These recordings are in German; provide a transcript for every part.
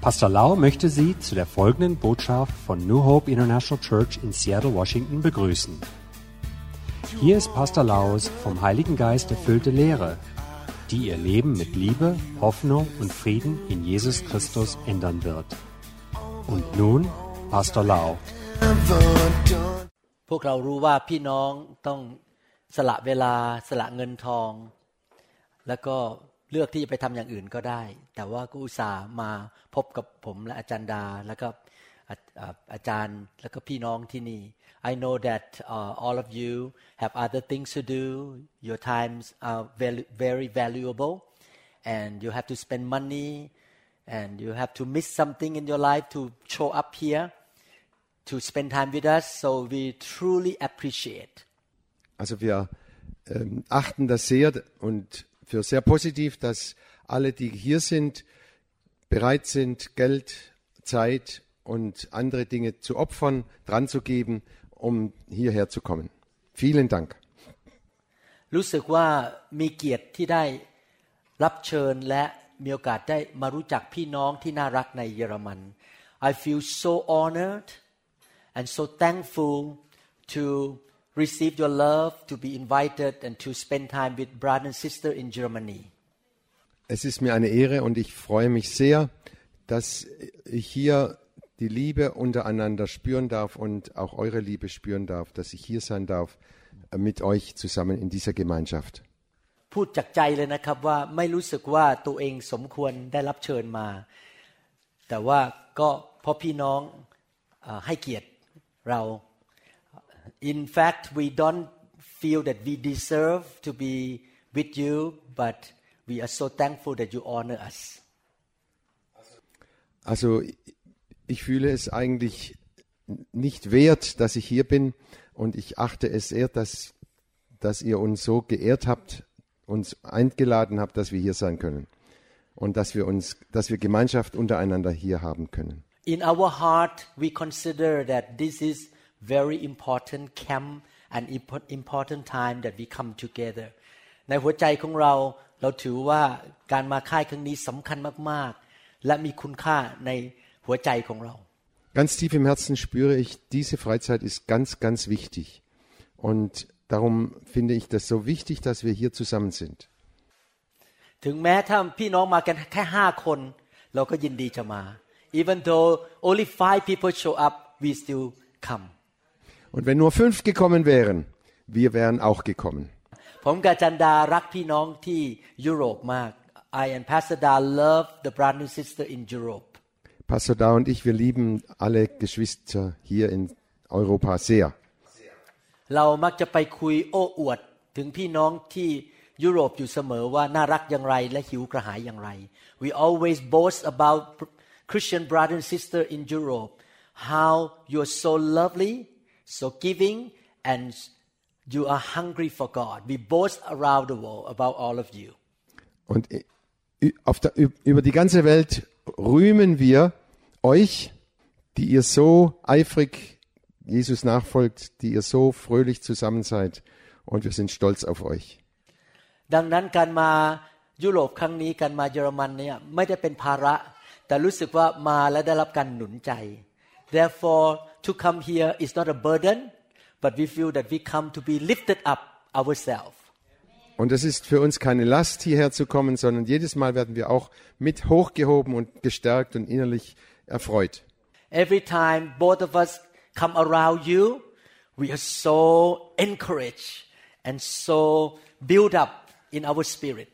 Pastor Lau möchte Sie zu der folgenden Botschaft von New Hope International Church in Seattle, Washington begrüßen. Hier ist Pastor Laus vom Heiligen Geist erfüllte Lehre, die Ihr Leben mit Liebe, Hoffnung und Frieden in Jesus Christus ändern wird. Und nun Pastor Lau. พวกเรารู้ว่าพี่น้องต้องสละเวลาสละเงินทอง แล้วก็ เลือกที่จะไปทำอย่างอื่นก็ได้ แต่ว่าก็อุตส่าห์มาพบกับผมและอาจารย์ดาแล้วก็อาอ่าอาจารย์แล้วก็พี่น้องที่นี่ I know that uh, all of you have other things to do your times are very, very valuable and you have to spend money and you have to miss something in your life to show up here to spend time with us so we truly appreciate Also wir ähm, achten das sehr und für sehr positiv, dass alle, die hier sind, bereit sind, Geld, Zeit und andere Dinge zu opfern, dran zu geben, um hierher zu kommen. Vielen Dank. รู้สึกว่ามีเกียรติที่ได้รับเชิญและมีโอกาสได้มารู้จักพี่น้องที่น่ารักในเยอรมัน I feel so honored and so thankful to receive your love to be invited and to spend time with brother and sister in Germany Es ist mir eine Ehre und ich freue mich sehr, dass ich hier die Liebe untereinander spüren darf und auch eure Liebe spüren darf, dass ich hier sein darf äh, mit euch zusammen in dieser Gemeinschaft. พูดจากใจเลยนะครับว่าไม่รู้สึกว่าตัวเองสมควรได้รับเชิญมา แต่ว่าก็เพราะพี่น้องเออให้เกียรติเรา in fact we don't feel that we deserve to be with you but we are so thankful that you honor us Also ich fühle es eigentlich nicht wert, dass ich hier bin und ich achte es sehr, dass, dass ihr uns so geehrt habt, uns eingeladen habt, dass wir hier sein können und dass wir uns, dass wir Gemeinschaft untereinander hier haben können. In our heart we consider that this is very important camp and impo- important time that we come together ในหัวใจของเราเราถือว่าการมาค่ายครั้งนี้สำคัญมากๆ และมีคุณค่าในหัวใจของเรา Ganz tief im Herzen spüre ich, diese Freizeit ist ganz, ganz wichtig. Und darum finde ich das so wichtig, dass wir hier zusammen sind. ถึงแม้ถ้าพี่น้องมากันแค่ห้าคน เราก็ยินดีจะมา even though only five people show up we still come Und wenn nur fünf gekommen wären, wir wären auch gekommen. ผมกับจันดารักพี่น้องที่ยุโรปมาก I and Pastor Da love the brother and sister in Europe Pastor Da und ich, wir lieben alle Geschwister hier in Europa sehr. เรามักจะไปคุยโอ้อวด ถึงพี่น้องที่ยุโรปอยู่เสมอว่าน่ารักอย่างไรและหิวกระหายอย่างไร We always boast about Christian brother and sister in Europe how you're so lovely so giving and you are hungry for God we boast around the world about all of you Und ü- auf der, ü- über die ganze Welt rühmen wir euch, die ihr so eifrig Jesus nachfolgt, die ihr so fröhlich zusammen seid. Und wir sind stolz auf euch. ดังนั้นการมายุโรปครั้งนี้การมาเยอรมันเนี่ยไม่ได้เป็นภาระ แต่รู้สึกว่ามาและได้รับการหนุนใจ therefore to come here is not a burden but we feel that we come to be lifted up ourselves Und es ist für uns keine Last, hierher zu kommen, sondern jedes Mal werden wir auch mit hochgehoben und gestärkt und innerlich erfreut. every time both of us come around you we are so encouraged and so built up in our spirit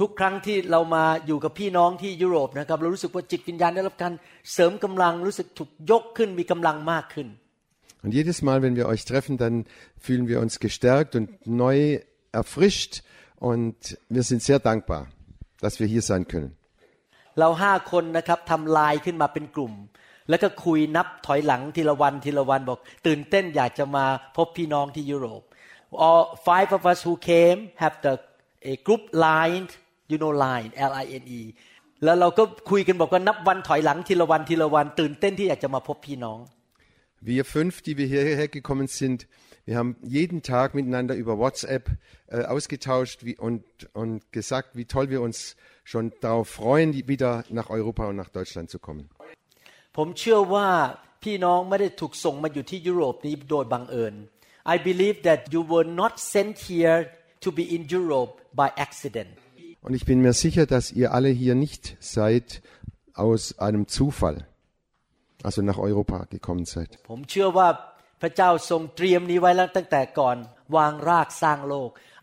ทุกครั้งที่เรามาอยู่กับพี่น้องที่ยุโรปนะครับ เรารู้สึกว่าจิตวิญญาณได้รับการเสริมกำลังรู้สึกถูกยกขึ้นมีกำลังมากขึ้น Und jedes Mal, wenn wir euch treffen, dann fühlen wir uns gestärkt und neu erfrischt. Und wir sind sehr dankbar, dass wir hier sein können. เราห้าคนนะครับทำลายขึ้นมาเป็นกลุ่ม แล้วก็คุยนับถอยหลังทีละวันทีละวันบอก ตื่นเต้นอยากจะมาพบพี่น้องที่ยุโรป all five of us who came have the a group line you know line L I N E แล้วเราก็คุยกันบอกว่านับวันถอยหลังทีละวันทีละวัน ตื่นเต้นที่อยากจะมาพบพี่น้อง Wir fünf, die wir hierher gekommen sind, Wir haben jeden Tag miteinander über WhatsApp äh, ausgetauscht wie, und, und gesagt, wie toll wir uns schon darauf freuen, die- wieder nach Europa und nach Deutschland zu kommen. ผมเชื่อว่าพี่น้องไม่ได้ถูกส่งมาอยู่ที่ยุโรปนี้โดยบังเอิญ I believe that you were not sent here to be in Europe by accident Und ich bin mir sicher, dass ihr alle hier nicht seid aus einem Zufall, also nach Europa gekommen seid.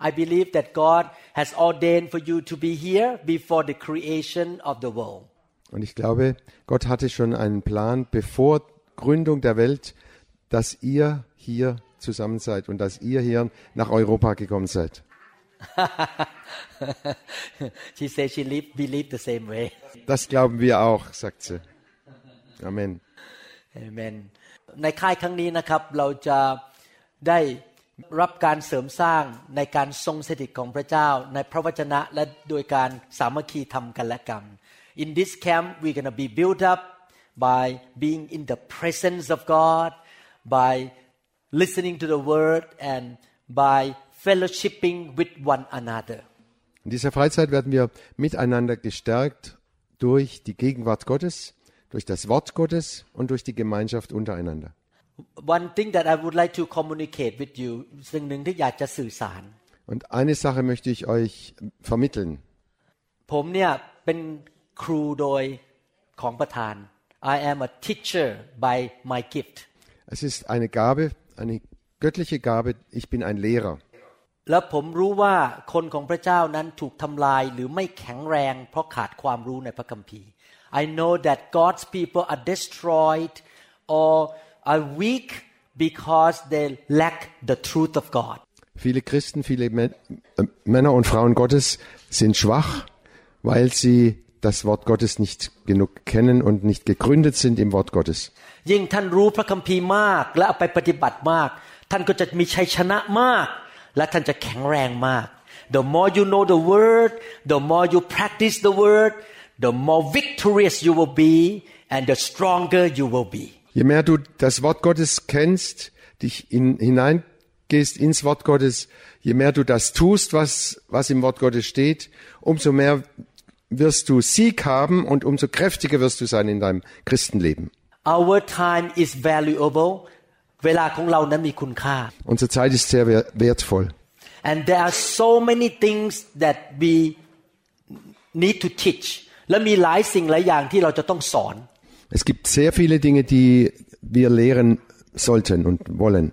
I believe that God has ordained for you to be here before the creation of the world. Und ich glaube, Gott hatte schon einen Plan, bevor Gründung der Welt, dass ihr hier zusammen seid und dass ihr hier nach Europa gekommen seid. She says she live, believe the same way Das glauben wir auch, sagt sie. Amen. Amen ในค่ายครั้งนี้นะครับเราจะได้รับการเสริมสร้างในการทรงสถิตของพระเจ้าในพระวจนะและโดยการสามัคคีทำกันและกัน In this camp we're gonna be built up by being in the presence of God by listening to the word and by fellowshipping with one another In dieser Freizeit werden wir miteinander gestärkt durch die Gegenwart Gottes, durch das Wort Gottes und durch die Gemeinschaft untereinander. One thing that I would like to communicate with you สิ่งหนึ่งที่อยากจะสื่อสาร Und eine Sache möchte ich euch vermitteln. ผมเนี่ยเป็นครูโดยของประธาน I am a teacher by my gift Es ist eine Gabe, eine göttliche Gabe. Ich bin ein Lehrer. แล้วผมรู้ว่าคนของพระเจ้านั้นถูกทำลายหรือไม่แข็งแรง เพราะขาดความรู้ในพระคัมภีร์ I know that God's people are destroyed or are weak because they lack the truth of God Viele Christen, viele Mä- äh, Männer und Frauen Gottes sind schwach, weil sie das Wort Gottes nicht genug kennen und nicht gegründet sind im Wort Gottes. ยิ่งท่านรู้พระคัมภีร์มากและเอาไปปฏิบัติมาก ท่านก็จะมีชัยชนะมาก และท่านจะแข็งแรงมาก The more you know the word the more you practice the word the more victorious you will be and the stronger you will be Je mehr du das Wort Gottes kennst, dich in, hineingehst ins Wort Gottes, je mehr du das tust, was, was im Wort Gottes steht, umso mehr wirst du Sieg haben und umso kräftiger wirst du sein in deinem Christenleben. Our time is valuable เวลาของเรานั้นมีคุณค่า Unsere Zeit ist sehr wer- wertvoll. and there are so many things that we need to teach และมีหลายสิ่งหลายอย่างที่เราจะต้องสอน Es gibt sehr viele Dinge, die wir lehren sollten und wollen.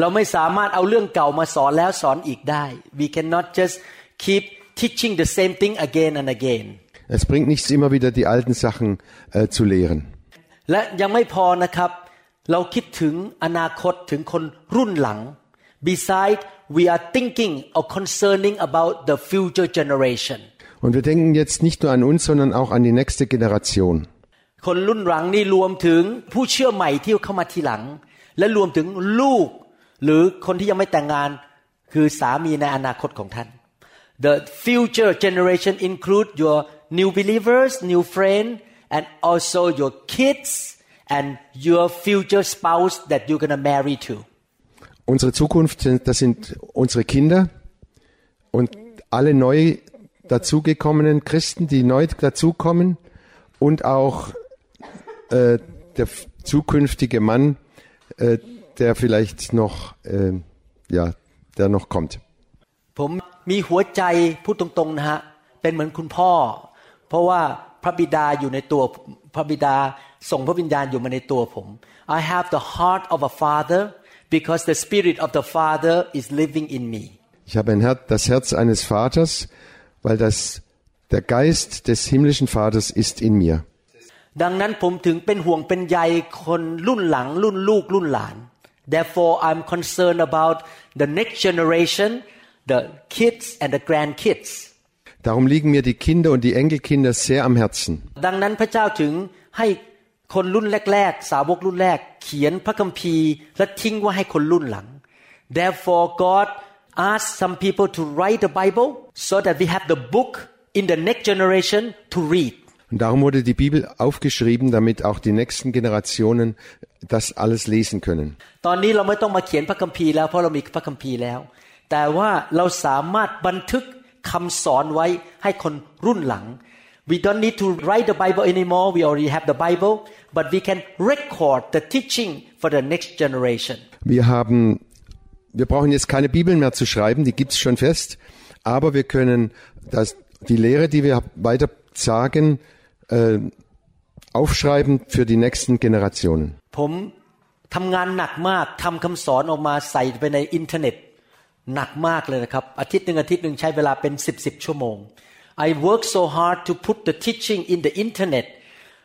เราไม่สามารถเอาเรื่องเก่ามาสอนแล้วสอนอีกได้ we cannot just keep teaching the same thing again and again Es bringt nichts, immer wieder die alten Sachen äh, zu lehren. และยังไม่พอนะครับ เราคิดถึงอนาคตถึงคนรุ่นหลัง beside we are thinking or concerning about the future generation Und wir denken jetzt nicht nur an uns, sondern auch an die nächste Generation. คนรุ่นหลังนี่รวมถึงผู้เชื่อใหม่ที่เข้ามาทีหลัง และรวมถึงลูก หรือคนที่ยังไม่แต่งงาน คือสามีในอนาคตของท่าน The future generation include your new believers new friend and also your kids and your future spouse that you're gonna marry to Unsere Zukunft, sind- das sind unsere Kinder und alle neu dazugekommenen Christen, die neu dazukommen und auch äh, der f- zukünftige Mann, äh, der vielleicht noch, äh, ja, der noch kommt. ผมมีหัวใจพูดตรงๆนะฮะเป็นเหมือนคุณพ่อ เพราะว่าพระบิดาอยู่ในตัวพระบิดา ส่งพระวิญญาณอยู่มาในตัวผม I have the heart of a father because the spirit of the father is living in me Ich habe ein Her das Herz eines Vaters, weil das, der Geist des himmlischen Vaters ist in mir. ดังนั้นผมถึงเป็นห่วงเป็นใยคนรุ่นหลังรุ่นลูกรุ่นหลาน therefore I'm concerned about the next generation the kids and the grandkids Darum liegen mir die Kinder und die Enkelkinder sehr am Herzen. ดังนั้นพระเจ้าถึงให้ คนรุ่นแรก ๆ สาวกรุ่นแรก เขียนพระคัมภีร์ และทิ้งไว้ให้คนรุ่นหลัง therefore God asked some people to write the Bible so that we have the book in the next generation to read Und darum wurde die Bibel aufgeschrieben, damit auch die nächsten Generationen das alles lesen können. ตอนนี้เราไม่ต้องมาเขียนพระคัมภีร์แล้วเพราะเรามีพระคัมภีร์แล้วแต่ว่าเราสามารถบันทึกคำสอนไว้ให้คนรุ่นหลัง we don't need to write the Bible anymore we already have the Bible but we can record the teaching for the next generation Wir haben, wir brauchen jetzt keine Bibeln mehr zu schreiben, die gibt's schon fest, aber wir können das, die Lehre, die wir weiter sagen, äh, aufschreiben für die nächsten Generationen. ผมทำงานหนักมากทำคำสอนออกมาใส่ไปในอินเทอร์เน็ต หนักมากเลยนะครับ อาทิตย์หนึ่งอาทิตย์หนึ่งใช้เวลาเป็นสิบสิบชั่วโมง I worked so hard to put the teaching in the internet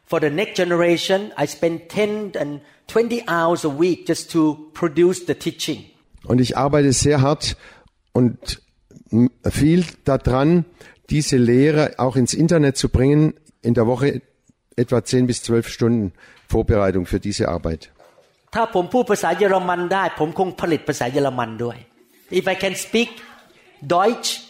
for the next generation. I spent 10 and 20 hours a week just to produce the teaching. Und ich arbeite sehr hart und viel daran, diese Lehre auch ins Internet zu bringen. In der Woche etwa 10 bis 12 Stunden Vorbereitung für diese Arbeit. If I can speak Deutsch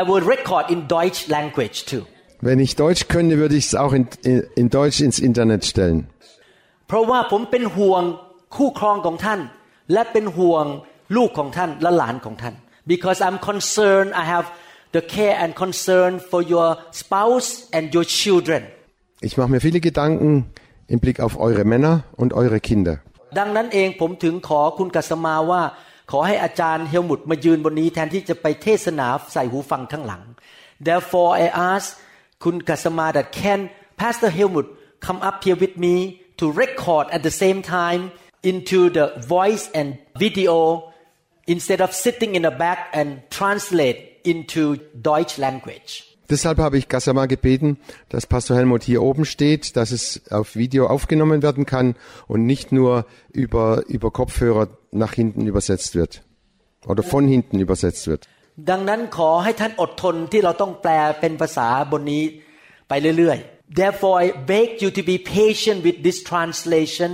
I will record in Deutsch language too Wenn ich Deutsch könnte, würde ich es auch in, in, in Deutsch ins Internet stellen. เพราะว่าผมเป็นห่วงคู่ครองของท่าน และเป็นห่วงลูกของท่านและหลานของท่าน because I'm concerned I have the care and concern for your spouse and your children Ich mache mir viele Gedanken im Blick auf eure Männer und eure Kinder. ดังนั้นเองผมถึงขอคุณกัสมาว่า ขอให้อาจารย์เฮลมุตมายืนบนนี้แทนที่จะไปเทศนาใส่หูฟังข้างหลัง therefore I ask คุณกัสมา that can Pastor Helmut come up here with me to record at the same time into the voice and video instead of sitting in the back and translate into Deutsch language Deshalb habe ich Gassama gebeten, dass Pastor Helmut hier oben steht, dass es auf Video aufgenommen werden kann und nicht nur über, über Kopfhörer nach hinten übersetzt wird oder von hinten übersetzt wird. ดังนั้นขอให้ท่านอดทนที่เราต้องแปลเป็นภาษาบนนี้ไปเรื่อยๆ Therefore I beg you to be patient with this translation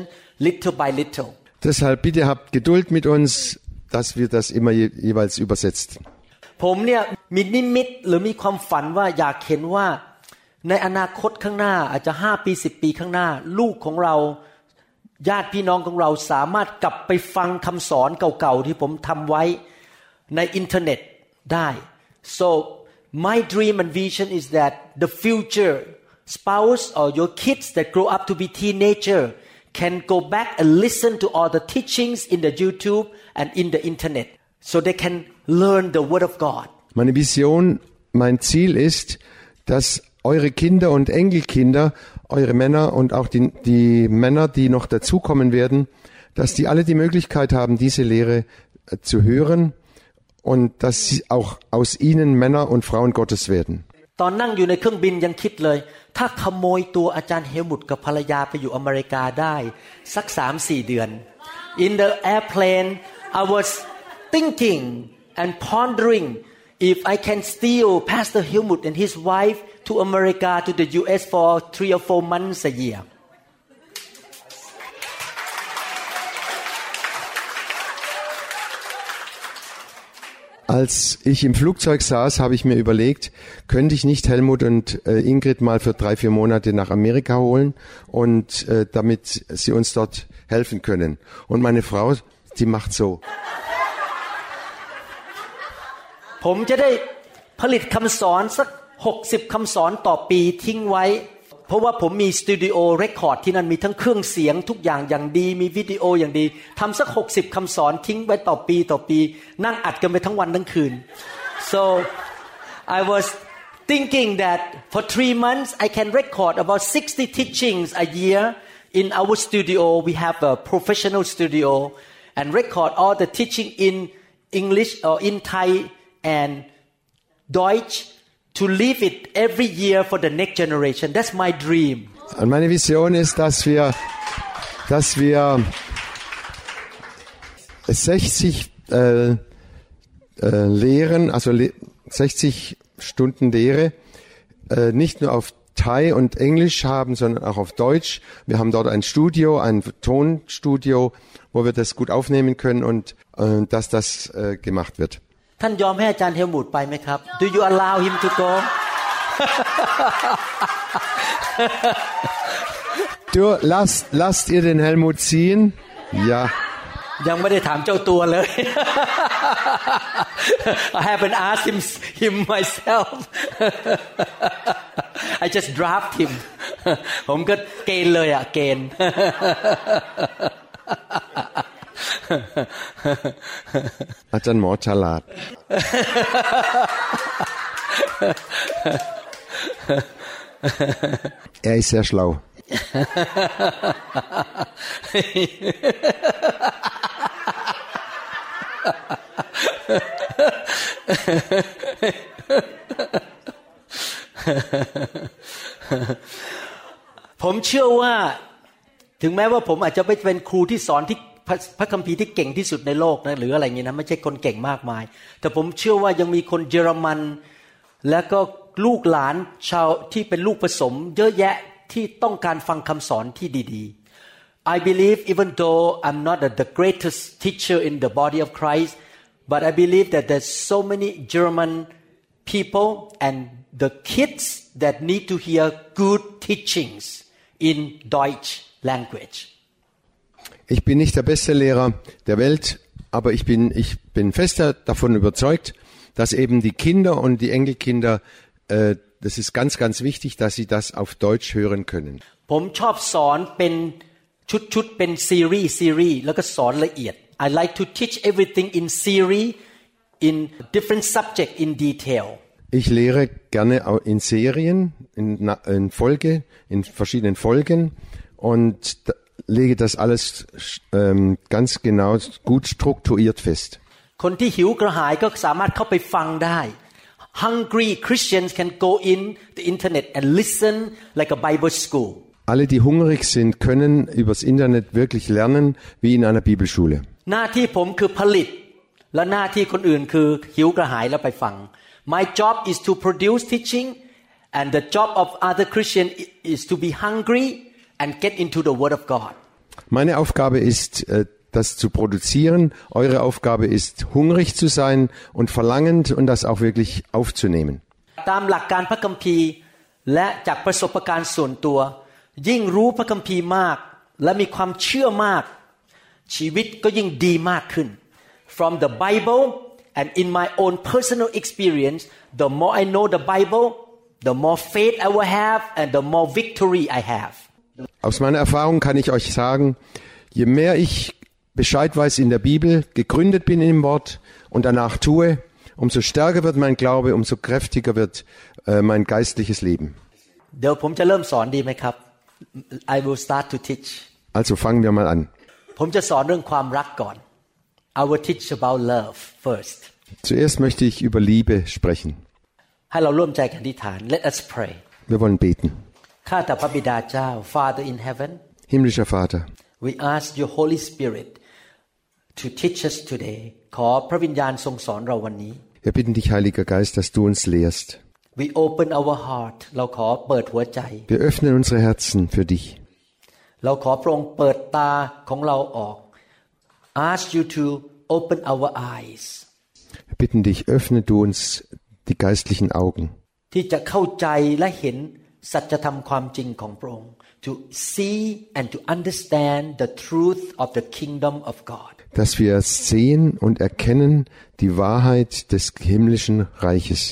little by little Deshalb bitte habt Geduld mit uns, dass wir das immer je, jeweils übersetzt. ผมเนี่ยมีนิมิตหรือมีความฝันว่าอยากเห็นว่า ในอนาคตข้างหน้าอาจจะห้าปีสิบปีข้างหน้า ลูกของเรา ญาติพี่น้องของเราสามารถกลับไปฟังคำสอนเก่าๆที่ผมทำไว้ในอินเทอร์เน็ตได้ so my dream and vision is that the future spouse or your kids that grow up to be teenager can go back and listen to all the teachings in the YouTube and in the internet so they can learn the word of God Meine Vision, mein Ziel ist, dass eure Kinder und Enkelkinder, eure Männer und auch die, die Männer, die noch dazukommen werden, dass die alle die Möglichkeit haben, diese Lehre äh, zu hören und dass sie auch aus ihnen Männer und Frauen Gottes werden. ตอนนั่งอยู่ในเครื่องบินยังคิดเลย ถ้าขโมยตัวอาจารย์เฮลมุตกับภรรยาไปอยู่อเมริกาได้ สักสามสี่เดือน in the airplane I was thinking and pondering if I can steal Pastor Helmut and his wife to America to the US for three or four months a year Als ich im Flugzeug saß, habe ich mir überlegt, könnte ich nicht Helmut und äh, Ingrid mal für drei, vier Monate nach Amerika holen und äh, damit sie uns dort helfen können. Und meine Frau, die macht so. ผมจะได้ผลิตคำสอนสัก 60คำสอนต่อปีทิ้งไว้ เพราะว่าผมมีสตูดิโอเรคคอร์ดที่นั่นมีทั้งเครื่องเสียงทุกอย่างอย่างดี มีวิดีโออย่างดีทำสัก 60คำสอนทิ้งไว้ต่อปีต่อปี นั่งอัดกันไปทั้งวันทั้งคืน so I was thinking that for three months I can record about 60 teachings a year in our studio we have a professional studio and record all the teaching in English or in Thai and Deutsch To leave it every year for the next generation. That's my dream. Und meine Vision ist, dass wir, dass wir 60 äh, äh, Lehren, also le 60 Stunden Lehre, äh, nicht nur auf Thai und Englisch haben, sondern auch auf Deutsch. Wir haben dort ein Studio, ein Tonstudio, wo wir das gut aufnehmen können und äh, dass das äh, gemacht wird. ท่านยอมให้อาจารย์เฮลมุตไปไหมครับ Do you allow him to go Du, lasst, lasst ihr den Helmut ziehen? Ja. ยังไม่ได้ถามเจ้าตัวเลย I haven't asked him him myself I just draft him ผมก็เกณฑ์เลยอะเกณฑ์ อาจารย์หมอฉลาด er ist sehr schlau. "ผมเชื่อว่า ถึงแม้ว่าผมอาจจะไม่เป็นครูที่สอนที่ พระพระคัมภีร์ที่เก่งที่สุดในโลกนะหรืออะไรเงี้ยนะไม่ใช่คนเก่งมากมาย แต่ผมเชื่อว่ายังมีคนเยอรมัน และก็ลูกหลานชาวที่เป็นลูกผสม เยอะแยะที่ต้องการฟังคำสอนที่ดีๆ I believe even though I'm not the greatest teacher in the body of Christ but I believe that there's so many German people and the kids that need to hear good teachings in Deutsch language. Ich bin nicht der beste Lehrer der Welt, aber ich bin, ich bin fest davon überzeugt, dass eben die Kinder und die Enkelkinder, äh, das ist ganz, ganz wichtig, dass sie das auf Deutsch hören können. ผมชอบสอนเป็นชุดชุดๆเป็นซีรีส์ซีรีส์แล้วก็สอนละเอียด I like to teach everything in series in different subject in detail Ich lehre gerne au- in Serien, in, na- in Folge, in verschiedenen Folgen und da- lege das alles ähm, ganz genau gut strukturiert fest. คนที่หิวกระหายก็สามารถเข้าไปฟังได้ Hungry Christians can go in the internet and listen like a Bible school Alle, die hungrig sind, können übers Internet wirklich lernen, wie in einer Bibelschule. หน้าที่ผมคือผลิต และหน้าที่คนอื่นคือหิวกระหายแล้วไปฟัง My job is to produce teaching and the job of other Christian is to be hungry and get into the Word of God. Meine Aufgabe ist, äh, das zu produzieren. Eure Aufgabe ist, hungrig zu sein und verlangend und das auch wirklich aufzunehmen. From the Bible and in my own personal experience, the more I know the Bible, the more faith I will have and the more victory I have. Aus meiner Erfahrung kann ich euch sagen, je mehr ich Bescheid weiß in der Bibel, gegründet bin im Wort und danach tue, umso stärker wird mein Glaube, umso kräftiger wird äh, mein geistliches Leben. Also fangen wir mal an. Zuerst möchte ich über Liebe sprechen. Wir wollen beten. ข้าแต่พระบิดาเจ้า Father in heaven Himmlischer Vater, we ask your Holy Spirit to teach us today ขอพระวิญญาณทรงสอนเราวันนี้ wir bitten dich, Heiliger Geist, dass du uns lehrst. we open our heart เราขอเปิดหัวใจ Wir öffnen unsere Herzen für dich. เราขอพระองค์เปิดตาของเราออก ask you to open our eyes Wir bitten dich, öffne du uns die geistlichen Augen, ที่จะเข้าใจและเห็น สัจธรรมความจริงของพระองค์ to see and to understand the truth of the kingdom of God dass wir sehen und erkennen die Wahrheit des himmlischen Reiches.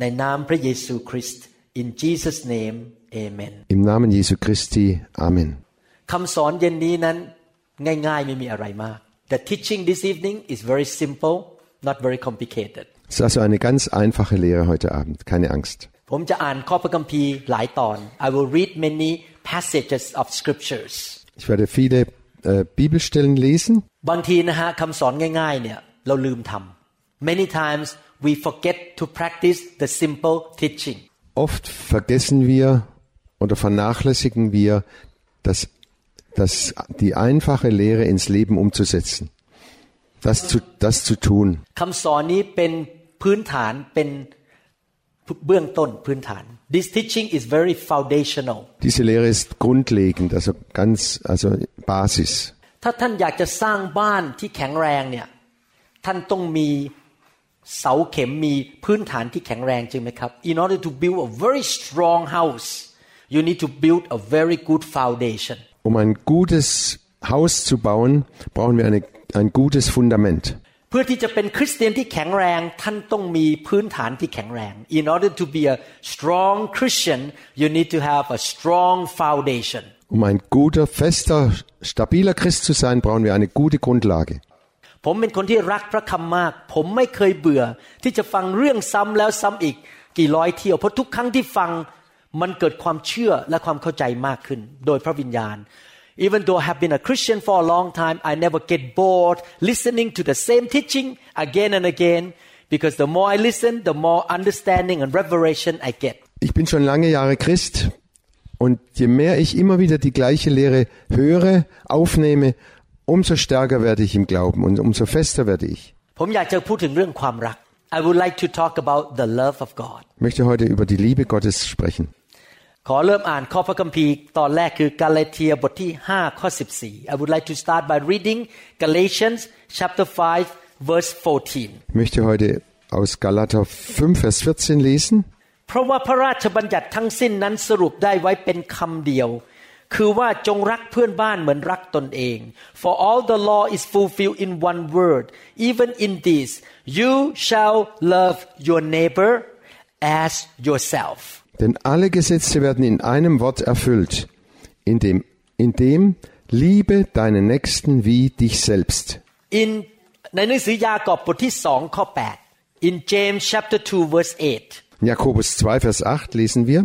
ในนามพระเยซูคริสต์ in Jesus name amen Im Namen Jesu Christi. Amen. คำสอนเย็นนี้นั้นง่ายๆไม่มีอะไรมาก The teaching this evening is very simple not very complicated Es ist also eine ganz einfache Lehre heute Abend. Keine Angst. ผมจะอ่านข้อพระคัมภีร์หลายตอน I will read many passages of scriptures Ich werde viele äh, Bibelstellen lesen. บางทีนะฮะคำสอนง่ายๆเนี่ยเราลืมทำ Many times we forget to practice the simple teaching Oft vergessen wir oder vernachlässigen wir, das, das, die einfache Lehre ins Leben umzusetzen. Das zu, das zu tun. คำสอนนี้เป็นพื้นฐานเป็น เบื้องต้นพื้นฐาน This teaching is very foundational Diese Lehre ist grundlegend, also ganz, also Basis. ถ้าท่านอยากจะสร้างบ้านที่แข็งแรงเนี่ยท่านต้องมีเสาเข็มมีพื้นฐานที่แข็งแรงจริงไหมครับ In order to build a very strong house you need to build a very good foundation Um ein gutes Haus zu bauen, brauchen wir eine, ein gutes Fundament. เพื่อที่จะเป็นคริสเตียนที่แข็งแรงท่านต้องมีพื้นฐานที่แข็งแรง In order to be a strong Christian you need to have a strong foundation Um ein guter, fester, stabiler Christ zu sein, brauchen wir eine gute Grundlage. ผมเป็นคนที่รักพระคำมาก ผมไม่เคยเบื่อที่จะฟังเรื่องซ้ำแล้วซ้ำอีกกี่ร้อยเที่ยวเพราะทุกครั้งที่ฟังมันเกิดความเชื่อและความเข้าใจมากขึ้น โดยพระวิญญาณ Even though I have been a Christian for a long time I never get bored listening to the same teaching again and again because the more I listen the more understanding and revelation I get Ich bin schon lange Jahre Christ und je mehr ich immer wieder die gleiche Lehre höre, aufnehme, umso stärker werde ich im Glauben und umso fester werde ich. ผมอยากจะพูดถึงเรื่องความรัก I would like to talk about the love of God Ich möchte heute über die Liebe Gottes sprechen. ขอเริ่มอ่านข้อพระคัมภีร์ตอนแรกคือกาลาเทียบทที่5ข้อ14 I would like to start by reading Galatians chapter 5 verse 14 Ich möchte heute aus Galater 5, Vers 14 lesen. เพราะว่าพระราชบัญญัติทั้งสิ้นนั้นสรุปได้ไว้เป็นคำเดียว คือว่าจงรักเพื่อนบ้านเหมือนรักตนเอง for all the law is fulfilled in one word even in this you shall love your neighbor as yourself Denn alle Gesetze werden in einem Wort erfüllt, in dem, in dem liebe deinen Nächsten wie dich selbst. in ในหนังสือยากอบบทที่สองข้อ8 in James chapter 2 verse 8 In Jakobus 2, Vers 8 lesen wir,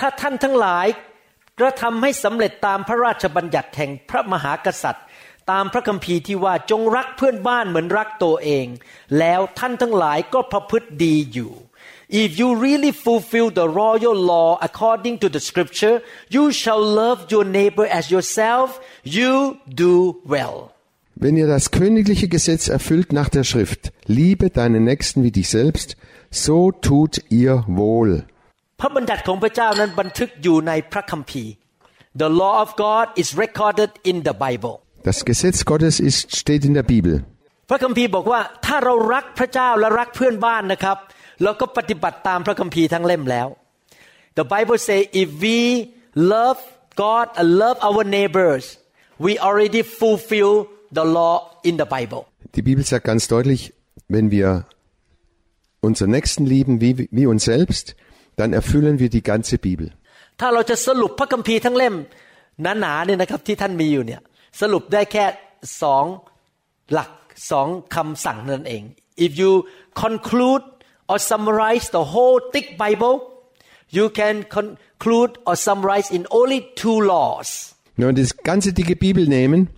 ถ้าท่านทั้งหลายกระทำให้สำเร็จตามพระราชบัญญัติแห่งพระมหากษัตริย์ ตามพระคัมภีร์ที่ว่าจงรักเพื่อนบ้านเหมือนรักตัวเอง แล้วท่านทั้งหลายก็ประพฤติดีอยู่ If you really fulfill the royal law according to the scripture you shall love your neighbor as yourself you do well wenn ihr das königliche Gesetz erfüllt nach der Schrift, liebe deinen Nächsten wie dich selbst, so tut ihr wohl. พระบัญญัติของพระเจ้านั้นบันทึกอยู่ในพระคัมภีร์ The law of God is recorded in the Bible Das Gesetz Gottes ist, steht in der Bibel. พระคัมภีร์บอกว่าถ้าเรารักพระเจ้าและรักเพื่อนบ้านนะครับ เราก็ปฏิบัติตามพระคัมภีร์ทั้งเล่มแล้ว The Bible say if we love God and love our neighbors we already fulfill the law in the Bible Die Bibel sagt ganz deutlich, wenn wir unseren Nächsten lieben wie, wie uns selbst, dann erfüllen wir die ganze Bibel. ถ้าเราจะสรุปพระคัมภีร์ทั้งเล่มหนาๆเนี่ยนะครับที่ท่านมีอยู่เนี่ยสรุปได้แค่สองหลักสองคำสั่งนั่นเอง if you conclude or summarize the whole thick Bible you can conclude or summarize in only two laws Wenn wir das ganze dicke Bibel nehmen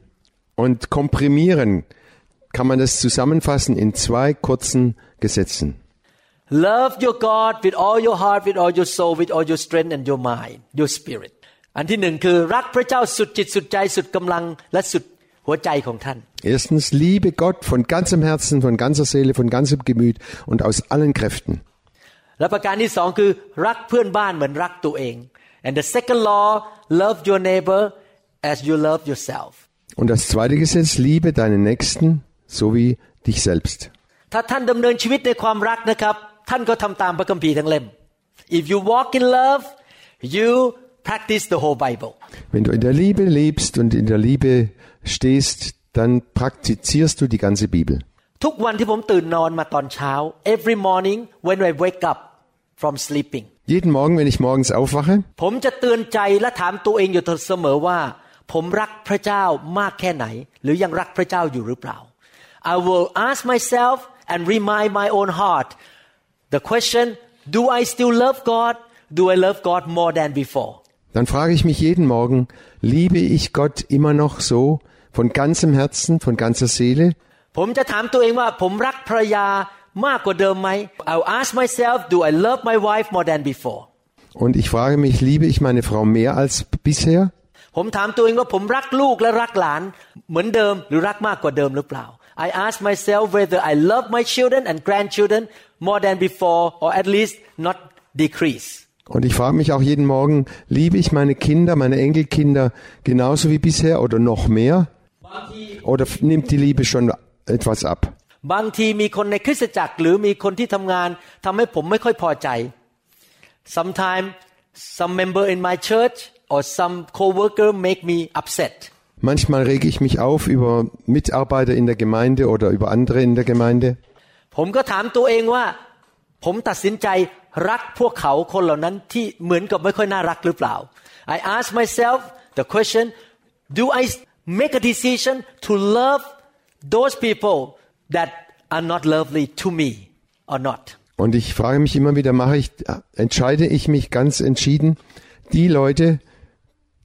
und komprimieren, kann man das zusammenfassen in zwei kurzen Gesetzen. love your God with all your heart with all your soul with all your strength and your mind your spirit อันที่หนึ่งคือรักพระเจ้าสุดจิตสุดใจสุดกำลังและสุด หัวใจของท่าน Erstens, liebe Gott von ganzem Herzen, von ganzer Seele, von ganzem Gemüt und aus allen Kräften. และประการที่สองคือรักเพื่อนบ้านเหมือนรักตัวเอง and the second law love your neighbor as you love yourself Und das zweite Gesetz, liebe deinen Nächsten so wie dich selbst. ถ้าท่านดำเนินชีวิตในความรักนะครับ ท่านก็ทำตามพระคัมภีร์ทั้งเล่ม if you walk in love you practice the whole Bible Wenn du in der Liebe lebst und in der Liebe stehst, dann praktizierst du die ganze Bibel. ทุกวันที่ผมตื่นนอนมาตอนเช้า every morning when I wake up from sleeping Jeden Morgen, wenn ich morgens aufwache, ผมจะเตือนใจและถามตัวเองอยู่เสมอว่า ผมรักพระเจ้ามากแค่ไหน หรือยังรักพระเจ้าอยู่หรือเปล่า I will ask myself and remind my own heart the question do I still love God do I love God more than before dann frage ich mich jeden Morgen, liebe ich Gott immer noch so, von ganzem Herzen, von ganzer Seele? ผมจะถามตัวเองว่าผมรักภรรยามากกว่าเดิมไหม I'll ask myself do I love my wife more than before Und ich frage mich, liebe ich meine Frau mehr als bisher? ผมถามตัวเองว่าผมรักลูกและรักหลานเหมือนเดิมหรือรักมากกว่าเดิมหรือเปล่า I ask myself whether I love my children and grandchildren more than before or at least not decrease Und ich frage mich auch jeden Morgen, liebe ich meine Kinder, meine Enkelkinder genauso wie bisher oder noch mehr? Oder nimmt die Liebe schon etwas ab? บางทีมีคนในคริสตจักรหรือมีคนที่ทำงานทำให้ผมไม่ค่อยพอใจ sometimes some member in my church or some coworker make me upset Manchmal rege ich mich auf über Mitarbeiter in der Gemeinde oder über andere in der Gemeinde. ผมก็ถามตัวเองว่า ผมตัดสินใจรักพวกเขาคนเหล่านั้นที่เหมือนกับไม่ค่อยน่ารักหรือเปล่า I ask myself the question do I make a decision to love those people that are not lovely to me or not. Und ich frage mich immer wieder, mache ich, entscheide ich mich ganz entschieden, die Leute,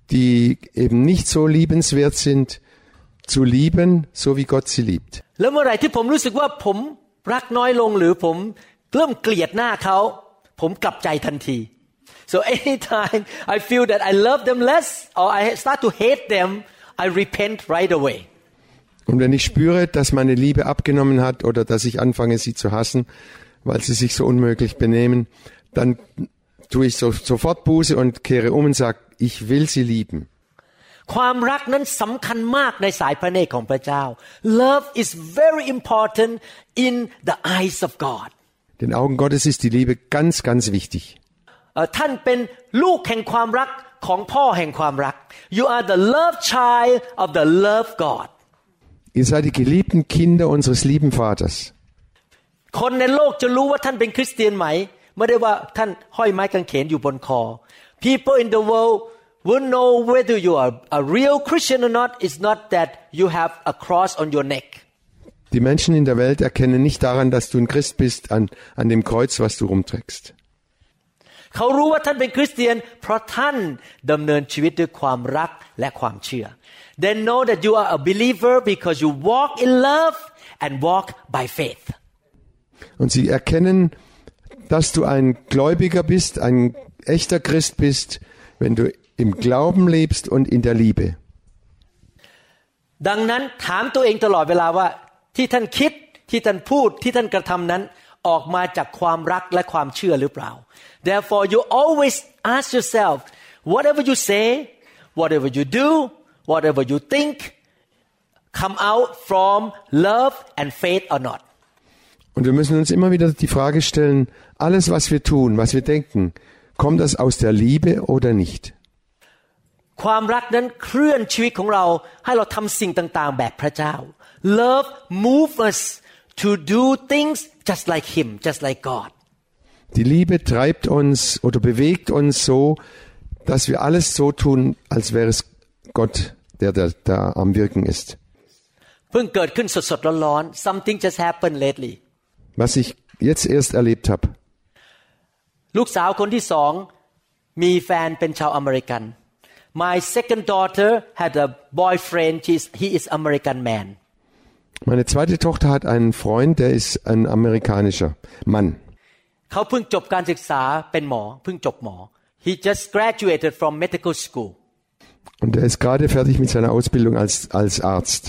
die eben nicht so liebenswert sind, zu lieben, so wie Gott sie liebt. So anytime I feel that I love them less or I start to hate them, I repent right away Und wenn ich spüre, dass meine Liebe abgenommen hat oder dass ich anfange, sie zu hassen, weil sie sich so unmöglich benehmen, dann tue ich so, sofort Buße und kehre um und sage, ich will sie lieben. ความรักนั้นสำคัญมากในสายพระเนตรของพระเจ้า Love is very important in the eyes of God Den Augen Gottes ist die Liebe ganz, ganz wichtig. เอ่อท่านเป็นลูกแห่งความรัก ของพ่อแห่งความรัก You are the love child of the love God Ihr seid die geliebten Kinder unseres lieben Vaters. คนในโลกจะรู้ว่าท่านเป็นคริสเตียนไหม ไม่ได้ว่าท่านห้อยไม้กางเขนอยู่บนคอ People in the world will know whether you are a real Christian or not. It's not that you have a cross on your neck. Die Menschen in der Welt erkennen nicht daran, dass du ein Christ bist, an, an dem Kreuz, was du rumträgst. เขารู้ว่าท่านเป็นคริสเตียน เพราะท่านดำเนินชีวิตด้วยความรักและความเชื่อ They know that you are a believer because you walk in love and walk by faith. Und sie erkennen, dass du ein Gläubiger bist, ein echter Christ bist, wenn du im Glauben lebst und in der Liebe. ดังนั้นถามตัวเองตลอดเวลาว่า ที่ท่านคิดที่ท่านพูดที่ท่านกระทำนั้น ออกมาจากความรักและความเชื่อหรือเปล่า Therefore you always ask yourself whatever you say whatever you do whatever you think come out from love and faith or not Und wir müssen uns immer wieder die Frage stellen, alles, was wir tun, was wir denken, kommt das aus der Liebe oder nicht? ความรักนั้นเคลื่อนชีวิตของเราให้เราทำสิ่งต่าง ๆ แบบพระเจ้า Love move us to do things just like Him just like God Die Liebe treibt uns oder bewegt uns so, dass wir alles so tun, als wäre es Gott, der da, da am Wirken ist. เพิ่งเกิดขึ้นสดๆร้อนๆ something just happened lately Was ich jetzt erst erlebt habe. ลูกสาวคนที่สองมีแฟนเป็นชาวอเมริกัน My second daughter had a boyfriend She's, he is American man Meine zweite Tochter hat einen Freund, der ist ein amerikanischer Mann. เขาเพิ่งจบการศึกษาเป็นหมอเพิ่งจบหมอ He just graduated from medical school Und er ist gerade fertig mit seiner Ausbildung als, als Arzt.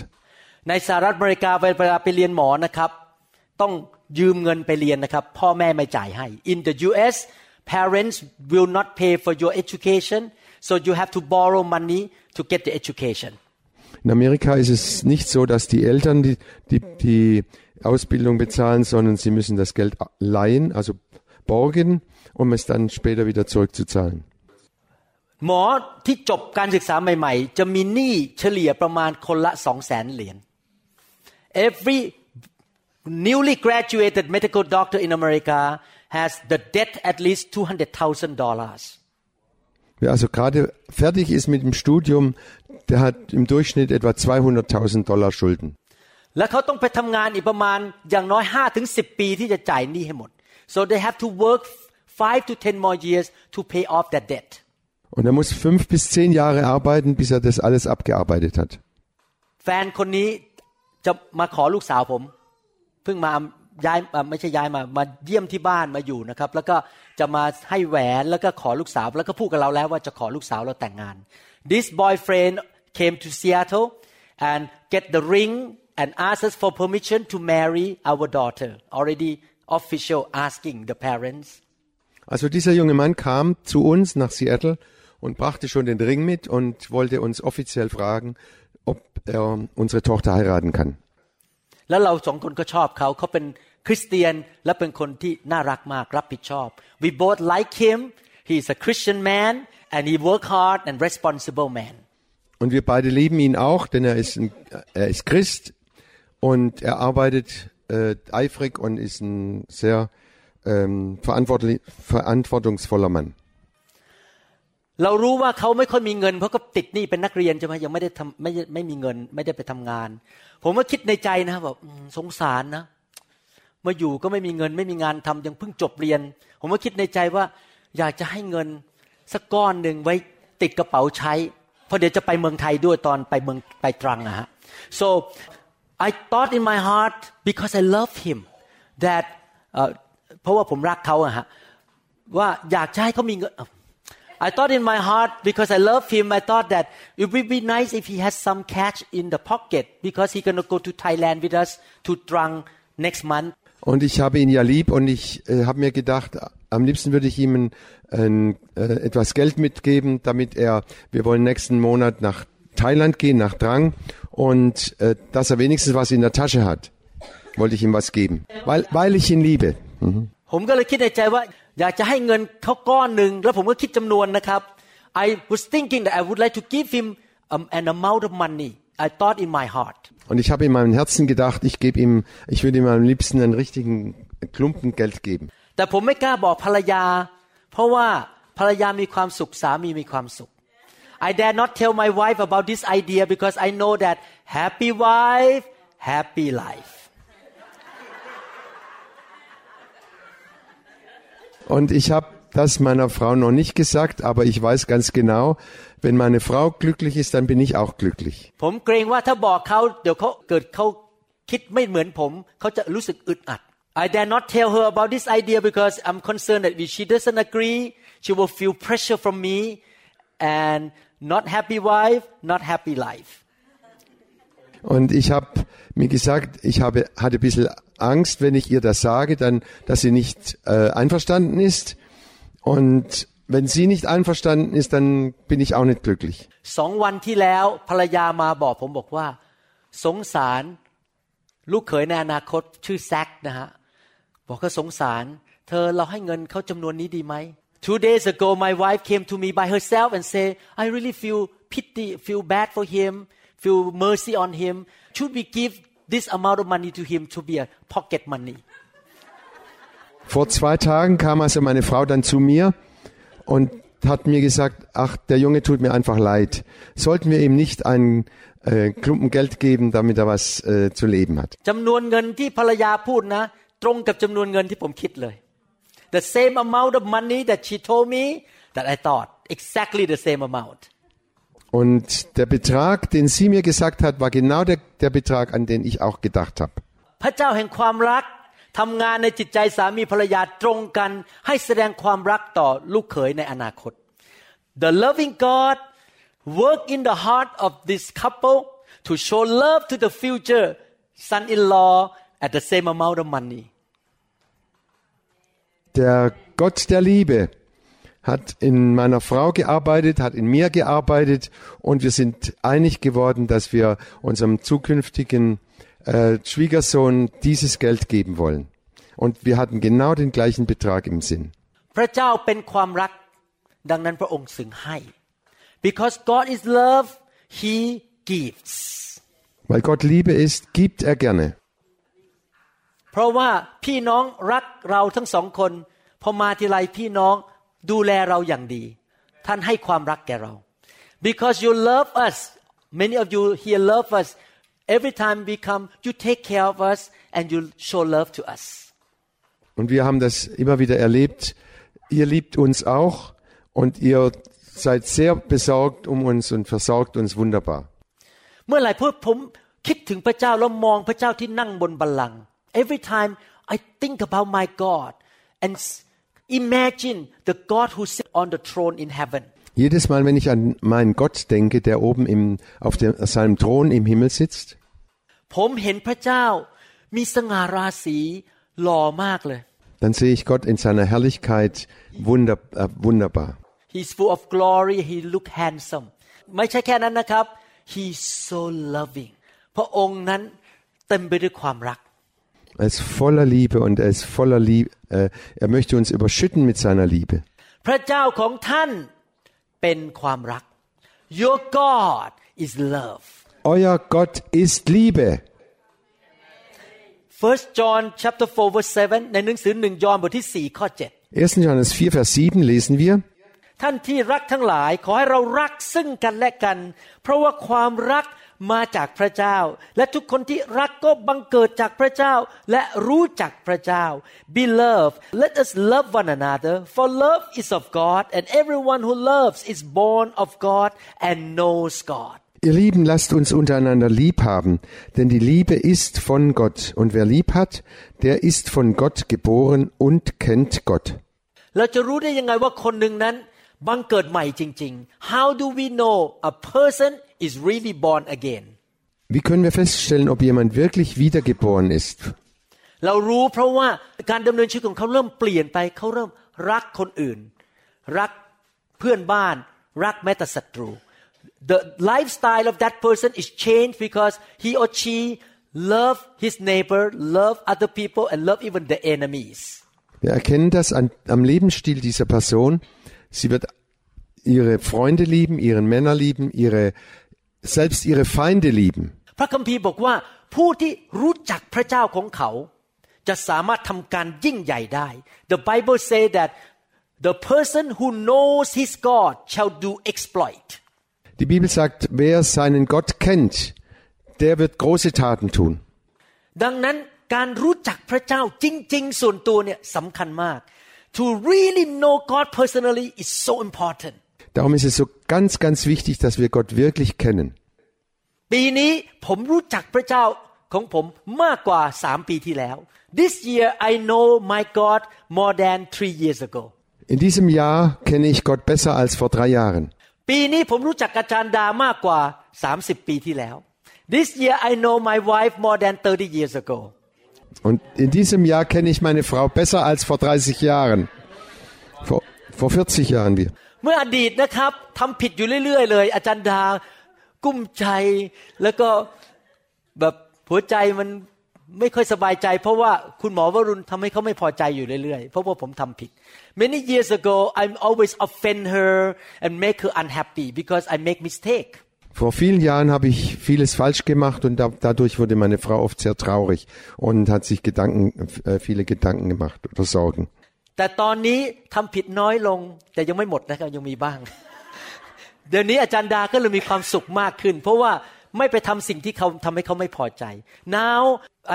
ในสหรัฐอเมริกาเวลาไปเรียนหมอนะครับ ต้องยืมเงินไปเรียนนะครับ พ่อแม่ไม่จ่ายให้ In the U.S. parents will not pay for your education so you have to borrow money to get the education In Amerika ist es nicht so, dass die Eltern die, die, die Ausbildung bezahlen, sondern sie müssen das Geld leihen, also borgen, um es dann später wieder zurückzuzahlen. หมอที่จบการศึกษาใหม่ ๆ จะมีหนี้เฉลี่ยประมาณคนละสองแสนเหรียญ Every newly graduated medical doctor in America has the debt at least two hundred thousand dollars Wer also gerade fertig ist mit dem Studium, der hat im Durchschnitt etwa 200.000 Dollar Schulden. และเขาต้องไปทำงานอีกประมาณอย่างน้อยห้าถึงสิปีที่จะจ่ายหนี้ให้หมด so they have to work five to ten more years to pay off that debt Und er muss fünf bis zehn Jahre arbeiten, bis er das alles abgearbeitet hat. แฟนคนนี้จะมาขอลูกสาวผม เพิ่งมาย้ายอ่าไม่ใช่ย้ายมามาเยี่ยมที่บ้านมาอยู่นะครับ แล้วก็จะมาให้แหวนแล้วก็ขอลูกสาว แล้วก็พูดกับเราแล้วว่าจะขอลูกสาวเราแต่งงาน This boyfriend came to Seattle and get the ring and asked us for permission to marry our daughter already official asking the parents Also dieser junge Mann kam zu uns nach Seattle und brachte schon den Ring mit und wollte uns offiziell fragen, ob er unsere Tochter heiraten kann. แล้วเราสองคนก็ชอบเขาเขาเป็นคริสเตียนและเป็นคนที่น่ารักมากรับผิดชอบ we both like him he's a Christian man and he work hard and responsible man Und wir beide lieben ihn auch, denn er ist, ein, er ist Christ und er arbeitet äh, eifrig und ist ein sehr ähm, verantwortlich, verantwortungsvoller Mann. เรารู้ว่าเขาไม่ค่อยมีเงินเพราะก็ติดหนี้เป็นนักเรียนใช่ไหมยังไม่ได้ทำไม่ไม่มีเงิน ไม่ได้ไปทำงาน ผมก็คิดในใจนะแบบอืมสงสารนะมาอยู่ก็ไม่มีเงิน ไม่มีงานทำยังเพิ่งจบเรียน ผมก็คิดในใจว่า อยากจะให้เงินสักก้อนหนึ่งไว้ติดกระเป๋าใช้เพราะเดี๋ยวจะไปเมืองไทยด้วยตอนไปเมืองไปตรังอะฮะ so I thought in my heart because I love him that เอ่อเพราะว่าผมรักเขาอะฮะว่าอยากจะให้เขามีเงิน I thought in my heart because I love him I thought that it would be nice if he has some cash in the pocket because he gonna go to Thailand with us to Trang next month Und ich habe ihn ja lieb und ich äh, habe mir gedacht, am liebsten würde ich ihm ein, ein, äh, etwas Geld mitgeben, damit er, wir wollen nächsten Monat nach Thailand gehen, nach Drang und äh, dass er wenigstens was in der Tasche hat, wollte ich ihm was geben, weil, weil ich ihn liebe. Mhm. ผมก็เลยคิดในใจว่า อยากจะให้เงินเขาก้อนหนึ่งแล้วผมก็คิดจำนวนนะครับ I was thinking that I would like to give him um, an amount of money I thought in my heart Und ich habe in meinem Herzen gedacht, ich gebe ihm, ich würde ihm am liebsten einen richtigen Klumpen Geld geben. แต่ผมไม่กล้าบอกภรรยา เพราะว่าภรรยามีความสุขสามีมีความสุข I dare not tell my wife about this idea because I know that happy wife, happy life. Und ich habe das meiner Frau noch nicht gesagt, aber ich weiß ganz genau, wenn meine Frau glücklich ist, dann bin ich auch glücklich. I dare not tell her about this idea because I'm concerned that if she doesn't agree, she will feel pressure from me and not happy wife not happy life Und ich habe mir gesagt, ich habe, hatte ein bisschen Angst, wenn ich ihr das sage, dann, dass sie nicht äh, einverstanden ist. Und wenn sie nicht einverstanden ist, dann bin ich auch nicht glücklich. สองวันที่แล้วภรรยามาบอกผมบอกว่า สงสารลูกเขยในอนาคตชื่อแซกนะฮะบอกก็สงสาร เธอเราให้เงินเขาจำนวนนี้ดีไหม Two days ago my wife came to me by herself and say I really feel pity feel bad for him feel mercy on him should we give this amount of money to him to be a pocket money Vor zwei Tagen kam also meine Frau dann zu mir und hat mir gesagt, ach, der Junge tut mir einfach leid. Sollten wir ihm nicht einen äh, Klumpen Geld geben, damit er was äh, zu leben hat? จำนวนเงินที่ภรรยาพูดนะ ตรงกับจำนวนเงินที่ผมคิดเลย the same amount of money that she told me that I thought exactly the same amount Und der Betrag, den sie mir gesagt hat, war genau der, der Betrag, an den ich auch gedacht habe. พระเจ้าแห่งความรักทำงานในจิตใจสามีภรรยาตรงกัน ให้แสดงความรักต่อลูกเขยในอนาคต The loving God work in the heart of this couple to show love to the future son-in-law at the same amount of money Der Gott der Liebe hat in meiner Frau gearbeitet, hat in mir gearbeitet und wir sind einig geworden, dass wir unserem zukünftigen äh, Schwiegersohn dieses Geld geben wollen. Und wir hatten genau den gleichen Betrag im Sinn. พระเจ้าเป็นความรัก ดังนั้นพระองค์สึงให้ because God is love He gives Weil Gott Liebe ist, gibt er gerne. เพราะว่าพี่น้องรักเราทั้งสองคนพอมาทีไรพี่น้องดูแลเราอย่างดี ท่านให้ความรักแก่เรา because you love us many of you here love us every time we come you take care of us and you show love to us Und wir haben das immer wieder erlebt. Ihr liebt uns auch und ihr seid sehr besorgt um uns und versorgt uns wunderbar. เมื่อไหร่พวกผมคิดถึงพระเจ้าแล้วมองพระเจ้าที่นั่งบนบัลลังก์ every time I think about my God and s- imagine the God who sits on the throne in heaven Jedes Mal, wenn ich an meinen Gott denke, der oben im, auf dem, seinem Thron im Himmel sitzt, ผมเห็นพระเจ้ามีสง่าราศีหล่อมากเลย dann sehe ich Gott in seiner Herrlichkeit wunder, äh, wunderbar. He's full of glory he look handsome ไม่ใช่แค่นั้นนะครับ He's so loving พระองค์นั้น เต็มไปด้วยความรัก Er ist voller Liebe und er ist voller Liebe. Äh, er möchte uns überschütten mit seiner Liebe. พระเจ้าของท่านเป็นความรัก Your God is love Euer Gott ist Liebe. 1 John chapter 4 verse 7 ในหนังสือ1ยอห์นบทที่4ข้อ7 1. Johannes 4, Vers 7 lesen wir. ท่านที่รักทั้งหลายขอให้เรารักซึ่งกันและกัน เพราะว่าความรัก มาจากพระเจ้า และทุกคนที่รักก็บังเกิดจากพระเจ้า และรู้จักพระเจ้า Beloved let us love one another for love is of God and everyone who loves is born of God and knows God Ihr Lieben, lasst uns untereinander lieb haben, denn die Liebe ist von Gott, und wer lieb hat, der ist von Gott geboren und kennt Gott. เราจะรู้ได้ยังไงว่าคนหนึ่งนั้น บังเกิดใหม่จริง ๆ How do we know a person is really born again Wie können wir feststellen, ob jemand wirklich wiedergeboren ist? เรารู้เพราะว่าการดำเนินชีวิตของเขาเริ่มเปลี่ยนไปเขาเริ่มรักคนอื่น รักเพื่อนบ้าน รักแม้แต่ศัตรู The lifestyle of that person is changed because he or she love his neighbor love other people and love even the enemies Wir erkennen das an, am Lebensstil dieser Person. Sie wird ihre Freunde lieben, ihren Männer lieben, ihre, selbst ihre Feinde lieben. พระคัมภีร์บอกว่าผู้ที่รู้จักพระเจ้าของเขา จะสามารถทำการยิ่งใหญ่ได้ The Bible say that the person who knows his God shall do exploit Die Bibel sagt, wer seinen Gott kennt, der wird große Taten tun. ดังนั้นการรู้จักพระเจ้าจริง ๆ ส่วนตัวเนี่ยสำคัญมาก To really know God personally is so important Darum ist es so ganz, ganz wichtig, dass wir Gott wirklich kennen. ปีนี้ผมรู้จักพระเจ้าของผมมากกว่าสามปีที่แล้ว This year I know my God more than three years ago In diesem Jahr kenne ich Gott besser als vor drei Jahren. ปีนี้ผมรู้จักอาจารย์ดามากกว่า 30 ปีที่แล้ว This year I know my wife more than 30 years ago Und in diesem Jahr kenne ich meine Frau besser als vor 30 Jahren. Vor, vor 40 Jahren wir. เมื่ออดีตนะครับทำผิดอยู่เรื่อยๆเลยอาจารย์ดากุ้มใจแล้วก็แบบหัวใจมันไม่ค่อยสบายใจ เพราะว่าคุณหมอวรุณทำให้เขาไม่พอใจอยู่เรื่อยๆเพราะว่าผมทำผิด Many years ago I'm always offend her and make her unhappy because I make mistake Vor vielen Jahren habe ich vieles falsch gemacht und da, dadurch wurde meine Frau oft sehr traurig und hat sich Gedanken, äh, viele Gedanken gemacht oder Sorgen. แต่ตอนนี้ทำผิดน้อยลง แต่ยังไม่หมดนะครับยังมีบ้าง เดี๋ยวนี้อาจารย์ดาก็เลยมีความสุขมากขึ้น เพราะว่าไม่ไปทำสิ่งที่เขาทำให้เขาไม่พอใจ now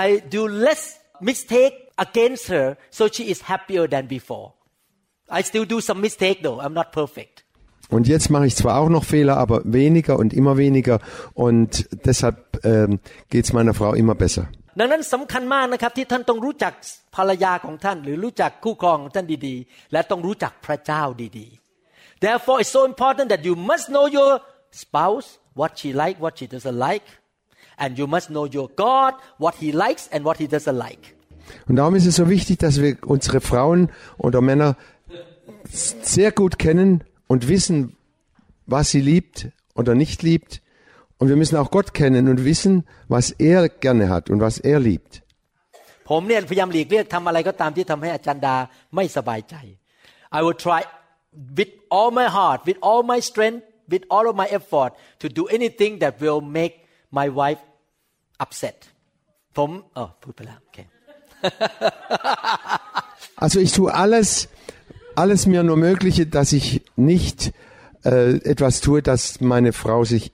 I do less mistake against her so she is happier than before I still do some mistake though I'm not perfect Und jetzt mache ich zwar auch noch Fehler, aber weniger und immer weniger und deshalb ähm, geht es meiner Frau immer besser. ดังนั้นสำคัญมากนะครับที่ท่านต้องรู้จักภรรยาของท่าน หรือรู้จักคู่ครองของท่านดีๆ และต้องรู้จักพระเจ้าดีๆ Therefore it's so important that you must know your spouse what she like what she doesn't like and you must know your God what he likes and what he doesn't like Und darum ist es so wichtig, dass wir unsere Frauen oder Männer sehr gut kennen und wissen, was sie liebt oder nicht liebt. Und wir müssen auch Gott kennen und wissen, was er gerne hat und was er liebt. ผมเนี่ยพยายามหลีกเลี่ยงทำอะไรก็ตามที่ทำให้อาจารย์ดาไม่สบายใจ I will try with all my heart with all my strength with all of my effort to do anything that will make my wife upset ผมเออพูดไปแล้วโอเค Also ich tue alles, alles mir nur Mögliche, dass ich nicht äh, etwas tue, dass meine Frau sich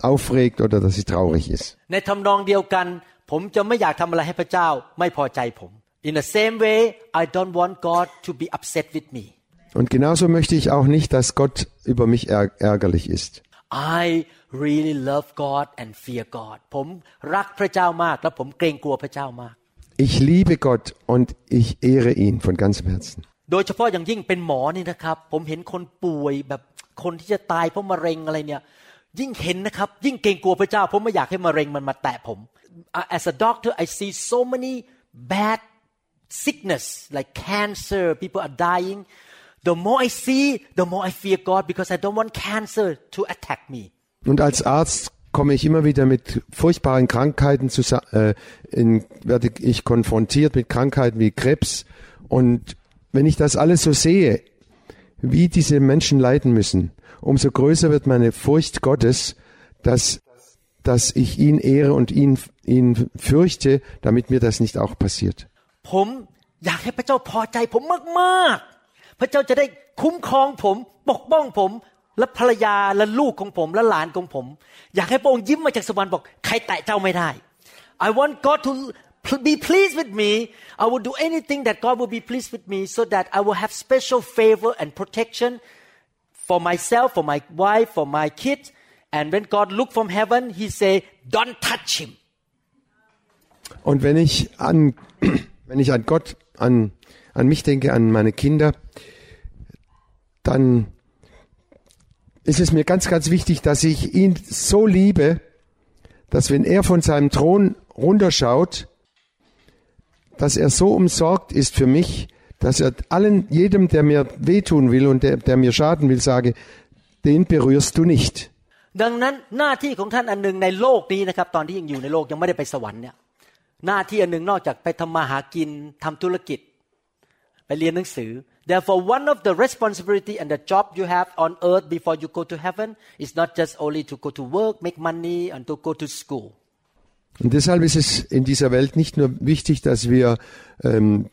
aufregt oder dass sie traurig ist. ในทำนองเดียวกัน ผมจะไม่อยากทำอะไรให้พระเจ้าไม่พอใจผม In the same way I don't want God to be upset with me Und genauso möchte ich auch nicht, dass Gott über mich ärg ärgerlich ist. I really love God and fear God ผมรักพระเจ้ามาก และผมเกรงกลัวพระเจ้ามาก Ich liebe Gott und ich ehre ihn von ganzem Herzen. โดยเฉพาะอย่างยิ่งเป็นหมอนี่นะครับ ผมเห็นคนป่วยแบบคนที่จะตายเพราะมะเร็งอะไรเนี่ย ยิ่งเห็นนะครับ ยิ่งเกรงกลัวพระเจ้า ผมไม่อยากให้มะเร็งมันมาแตะผม As a doctor I see so many bad sickness like cancer people are dying the more I see the more I fear God because I don't want cancer to attack me Und als Arzt komme ich immer wieder mit furchtbaren Krankheiten zusammen, äh, in, werde ich konfrontiert mit Krankheiten wie Krebs. Und wenn ich das alles so sehe, wie diese Menschen leiden müssen, umso größer wird meine Furcht Gottes, dass, dass ich ihn ehre und ihn, ihn fürchte, damit mir das nicht auch passiert. ผมอยากให้พระเจ้าพอใจผมมากๆ พระเจ้าจะได้คุ้มครองผม ปกป้องผม และภรรยาและลูกของผมและหลานของผม อยากให้พระองค์ยิ้มมาจากสวรรค์บอกใครแตะเจ้าไม่ได้ I want God to be pleased with me. I will do anything that God will be pleased with me so that I will have special favor and protection for myself for my wife for my kids and when God look from heaven he say don't touch him. Und wenn ich an, wenn ich an Gott, an, an mich denke, an meine Kinder, dann ist es mir ganz, ganz wichtig, dass ich ihn so liebe, dass wenn er von seinem Thron runterschaut, dass er so umsorgt ist für mich, dass er allen, jedem, der mir wehtun will und der, der mir schaden will, sage, den berührst du nicht. ดังนั้นหน้าที่ของท่านอันหนึ่งในโลกนี้นะครับตอนที่ยังอยู่ในโลกยังไม่ได้ไปสวรรค์เนี่ยหน้าที่อันหนึ่งนอกจากไปทำมาหากินทำธุรกิจ ไปเรียนหนังสือ therefore one of the responsibility and the job you have on earth before you go to heaven is not just only to go to work make money and to go to school Und deshalb ist es in dieser Welt nicht nur wichtig, dass wir ähm,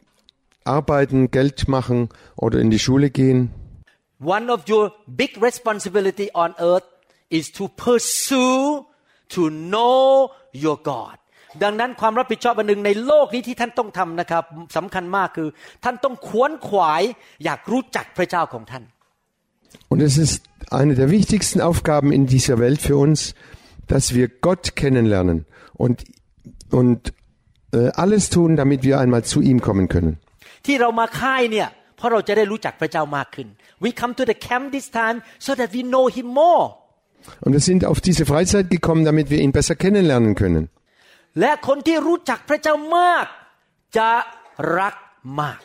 arbeiten, Geld machen oder in die Schule gehen. one of your big responsibility on earth is to pursue to know your God ดังนั้นความรับผิดชอบอันหนึ่งในโลกนี้ที่ท่านต้องทำนะครับสำคัญมากคือ ท่านต้องขวนขวายอยากรู้จักพระเจ้าของท่าน Und es ist eine der wichtigsten Aufgaben in dieser Welt für uns, dass wir Gott kennenlernen und, und äh, alles tun, damit wir einmal zu ihm kommen können. ที่เรามาค่ายเนี่ยเพราะเราจะได้รู้จักพระเจ้ามากขึ้น we come to the camp this time so that we know him more Und wir sind auf diese Freizeit gekommen, damit wir ihn besser kennenlernen können. และคนที่รู้จักพระเจ้ามาก จะรักมาก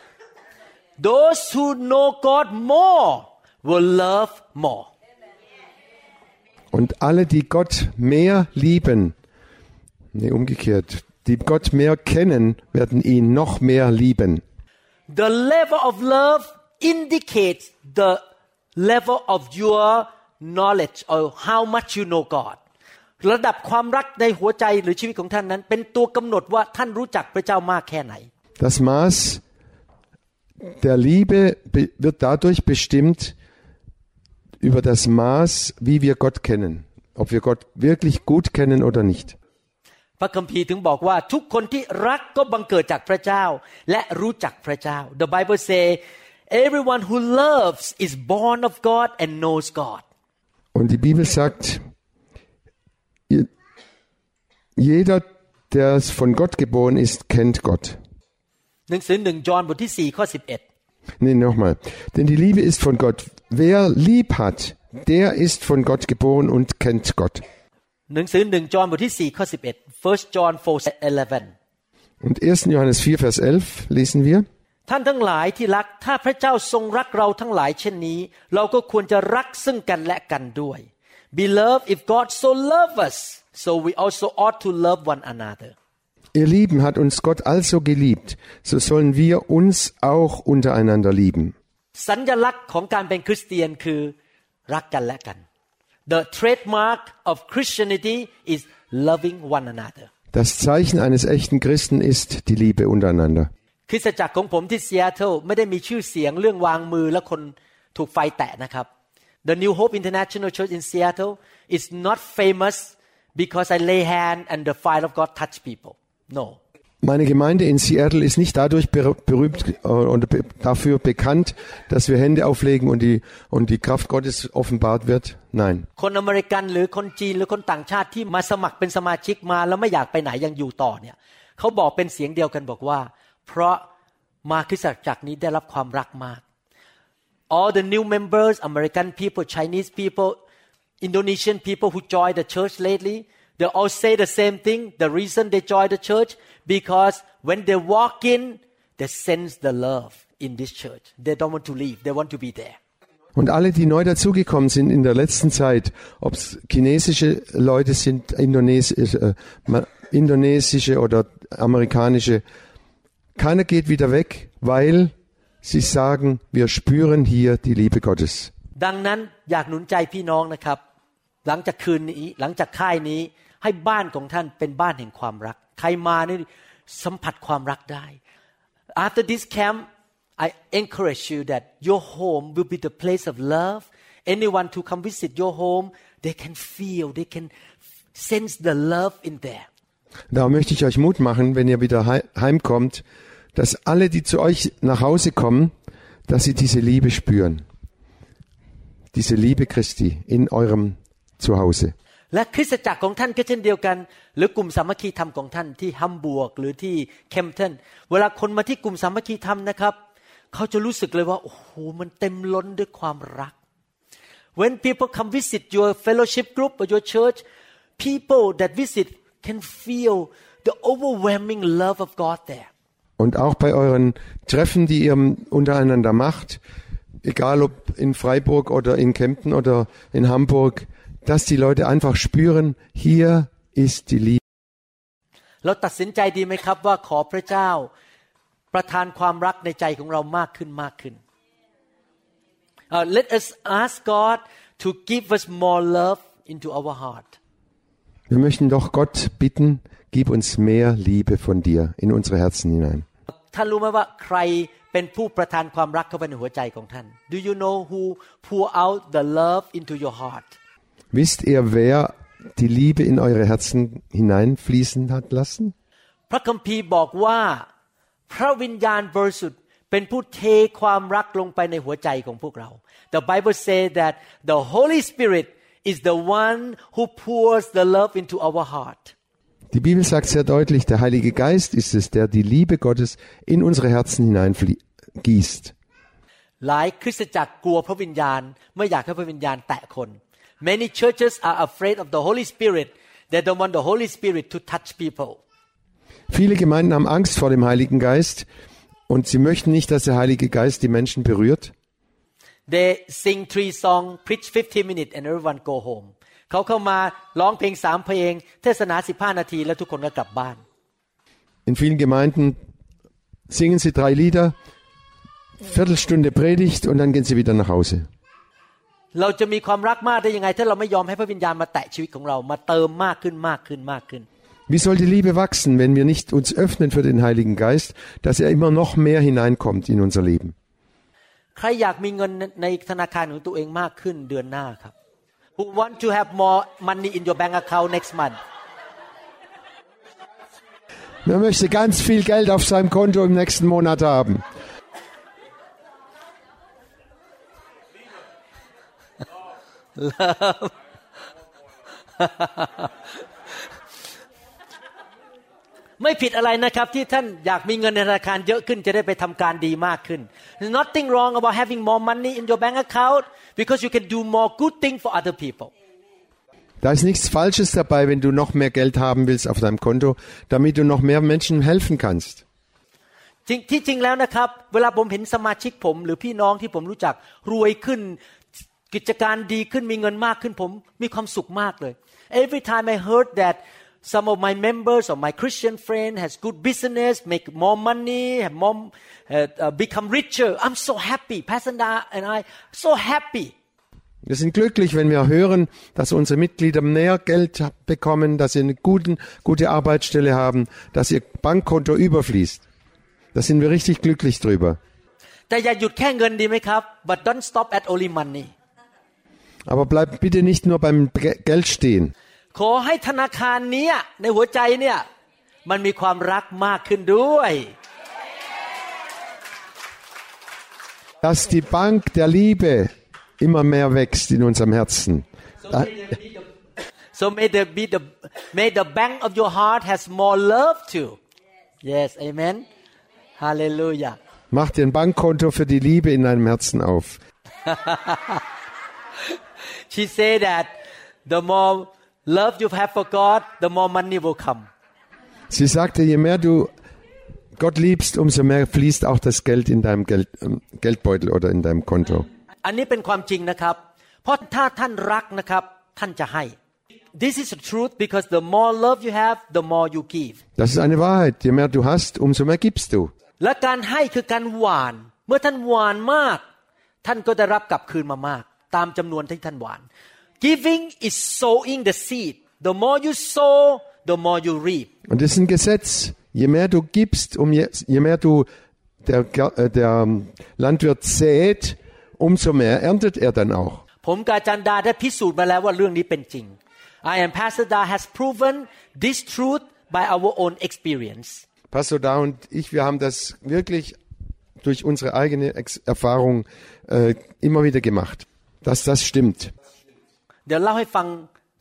those who know God more will love more Und alle, die Gott mehr lieben, nee, umgekehrt, die Gott mehr kennen, werden ihn noch mehr lieben. the level of love indicates the level of your knowledge or how much you know God ระดับความรักในหัวใจหรือชีวิตของท่านนั้น เป็นตัวกำหนดว่าท่านรู้จักพระเจ้ามากแค่ไหน Das Maß der Liebe be- wird dadurch bestimmt über das Maß, wie wir Gott kennen. Ob wir Gott wirklich gut kennen oder nicht. พระคัมภีร์ถึงบอกว่าทุกคนที่รักก็บังเกิดจากพระเจ้า และรู้จักพระเจ้า The Bible say everyone who loves is born of God and knows God Und die Bibel sagt, ihr- jeder, der von Gott geboren ist, kennt Gott. หนังสือหนึ่งจอห์นบทที่4ข้อ11 Nee, nochmal. Denn die Liebe ist von Gott. Wer lieb hat, der ist von Gott geboren und kennt Gott. หนังสือหนึ่งจอห์นบทที่4ข้อ11 First John 4:11 Und 1. Johannes 4, Vers 11 lesen wir. ท่านทั้งหลายที่รักถ้าพระเจ้าทรงรักเราทั้งหลายเช่นนี้ เราก็ควรจะรักซึ่งกันและกันด้วย Beloved if God so love us so we also ought to love one another Ihr Lieben hat uns Gott also geliebt, so sollen wir uns auch untereinander lieben. สัญลักษณ์ของการเป็นคริสเตียนคือรักกันและกัน The trademark of Christianity is loving one another Das Zeichen eines echten Christen ist die Liebe untereinander. คริสตจักรของผมที่ซีแอตเทิลไม่ได้มีชื่อเสียงเรื่องวางมือและคนถูกไฟแตะนะครับ The New Hope International Church in Seattle is not famous because I lay hand and the fire of God touch people. No. meine Gemeinde in Seattle ist nicht dadurch berühmt äh, und dafür bekannt, dass wir Hände auflegen und die, und die Kraft Gottes offenbart wird. Nein. All the new members, American people, Chinese people, Indonesian people who joined the church lately, they all say the same thing the reason they join the church because when they walk in they sense the love in this church they don't want to leave they want to be there Und alle, die neu dazugekommen sind in der letzten Zeit, ob es chinesische Leute sind, indonesische, äh, indonesische oder amerikanische, keiner geht wieder weg, weil sie sagen, wir spüren hier die Liebe Gottes. ดังนั้นอยากหนุนใจพี่น้องนะครับ หลังจากคืนนี้หลังจากค่ายนี้ ให้บ้านของท่านเป็นบ้านแห่งความรัก ใครมานี่สัมผัสความรักได้ After this camp I encourage you that your home will be the place of love anyone to come visit your home they can feel they can sense the love in there Da möchte ich euch Mut machen, wenn ihr wieder heimkommt, dass alle, die zu euch nach Hause kommen, dass sie diese Liebe spüren. Diese Liebe Christi in eurem Zuhause. และคริสตจักรของท่านก็เช่นเดียวกัน หรือกลุ่มสามัคคีธรรมของท่านที่ฮัมบวกหรือที่เคมเทนเวลาคนมาที่กลุ่มสามัคคีธรรมนะครับ เขาจะรู้สึกเลยว่า โอ้โหมันเต็มล้นด้วยความรัก When people come visit your fellowship group or your church people that visit can feel the overwhelming love of God there Und auch bei euren Treffen, die ihr untereinander macht, egal ob in Freiburg oder in Kempten oder in Hamburg, dass die Leute einfach spüren, hier ist die Liebe. เราตัดสินใจดีไหมครับว่าขอพระเจ้า ประทานความรักในใจของเรามากขึ้นมากขึ้น uh, Let us ask God to give us more love into our heart Wir möchten doch Gott bitten, gib uns mehr Liebe von dir in unsere Herzen hinein. ท่านรู้ไหมว่าใครเป็นผู้ประทานความรักเข้าไปในหัวใจของท่าน Do you know who pour out the love into your heart Wisst ihr, wer die Liebe in eure Herzen hineinfließen hat lassen? พระคัมภีร์บอกว่า พระวิญญาณบริสุทธิ์เป็นผู้เทความรักลงไปในหัวใจของพวกเรา The Bible says that the Holy Spirit is the one who pours the love into our heart Die Bibel sagt sehr deutlich, der Heilige Geist ist es, der die Liebe Gottes in unsere Herzen hineingießt. หลายคริสตจักรกลัวพระวิญญาณไม่อยากให้พระวิญญาณแตะคน Many churches are afraid of the Holy Spirit they don't want the Holy Spirit to touch people Viele Gemeinden haben Angst vor dem Heiligen Geist und sie möchten nicht, dass der Heilige Geist die Menschen berührt. They sing three song preach 15 minutes and everyone go home เขาเข้ามาร้องเพลงสามเพลง เทศนาสิบห้านาทีแล้วทุกคนก็กลับบ้าน In vielen Gemeinden singen sie drei Lieder, Viertelstunde Predigt und dann gehen sie wieder nach Hause. เราจะมีความรักมากได้ยังไง ถ้าเราไม่ยอมให้พระวิญญาณมาแตะชีวิตของเรามาเติมมากขึ้นมากขึ้นมากขึ้น Wie soll die Liebe wachsen, wenn wir nicht uns öffnen für den Heiligen Geist, dass er immer noch mehr hineinkommt in unser Leben? ใครอยากมีเงินในธนาคารของตัวเองมากขึ้นเดือนหน้าครับ Who want to have more money in your bank account next month Wer möchte ganz viel Geld auf seinem Konto im nächsten Monat haben? ไม่ผิดอะไรนะครับที่ท่านอยากมีเงินในธนาคารเยอะขึ้นจะได้ไปทำการดีมากขึ้น There's nothing wrong about having more money in your bank account because you can do more good thing for other people Da ist nichts Falsches dabei, wenn du noch mehr Geld haben willst auf deinem Konto, damit du noch mehr Menschen helfen kannst. จริงที่จริงแล้วนะครับ เวลาผมเห็นสมาชิกผม หรือพี่น้องที่ผมรู้จักรวยขึ้น กิจการดีขึ้นมีเงินมากขึ้นผมมีความสุขมากเลย Every time I heard that some of my members or my Christian friend has good business make more money have more uh, uh, become richer I'm so happy Pastor Da and I so happy Wir sind glücklich, wenn wir hören, dass unsere Mitglieder mehr Geld bekommen, dass sie eine guten, gute Arbeitsstelle haben, dass ihr Bankkonto überfließt. Da sind wir richtig glücklich drüber. แต่อย่าหยุดแค่เงินดีไหมครับ but don't stop at only money Aber bleibt bitte nicht nur beim Ge- Geld stehen. ขอให้ธนาคารเนี้ยในหัวใจเนี่ยมันมีความรักมากขึ้นด้วย Dass die Bank der Liebe immer mehr wächst in unserem Herzen. Da- So may the be the may the bank of your heart has more love too. Yes, amen. Hallelujah. Mach dir ein Bankkonto für die Liebe in deinem Herzen auf. She said that the more love you have for God, the more money will come. Sie sagte, je mehr du Gott liebst, umso mehr fließt auch das Geld in deinem Geld, ähm, Geldbeutel oder in deinem Konto. อันนี้เป็นความจริงนะครับ เพราะถ้าท่านรักนะครับท่านจะให้ This is the truth because the more love you have the more you give Das ist eine Wahrheit. Je mehr du hast, umso mehr gibst du. และการให้คือการหวาน เมื่อท่านหวานมาก ท่านก็ได้รับกลับคืนมามาก ตามจำนวนที่ท่านหวาน Giving is sowing the seed the more you sow the more you reap Und das ist ein Gesetz. Je mehr du gibst, um je, je mehr du der, Ga- äh, der Landwirt sät, umso mehr erntet er dann auch. ผมกบอาจันดาได้พิสูจน์มาแล้วว่าเรื่องนี้เป็นจริง I am Pastor Da has proven this truth by our own experience Pastor Da und ich, wir haben das wirklich durch unsere eigene Ex Erfahrung äh, immer wieder gemacht, dass das stimmt. เดี๋ยวเล่าให้ฟัง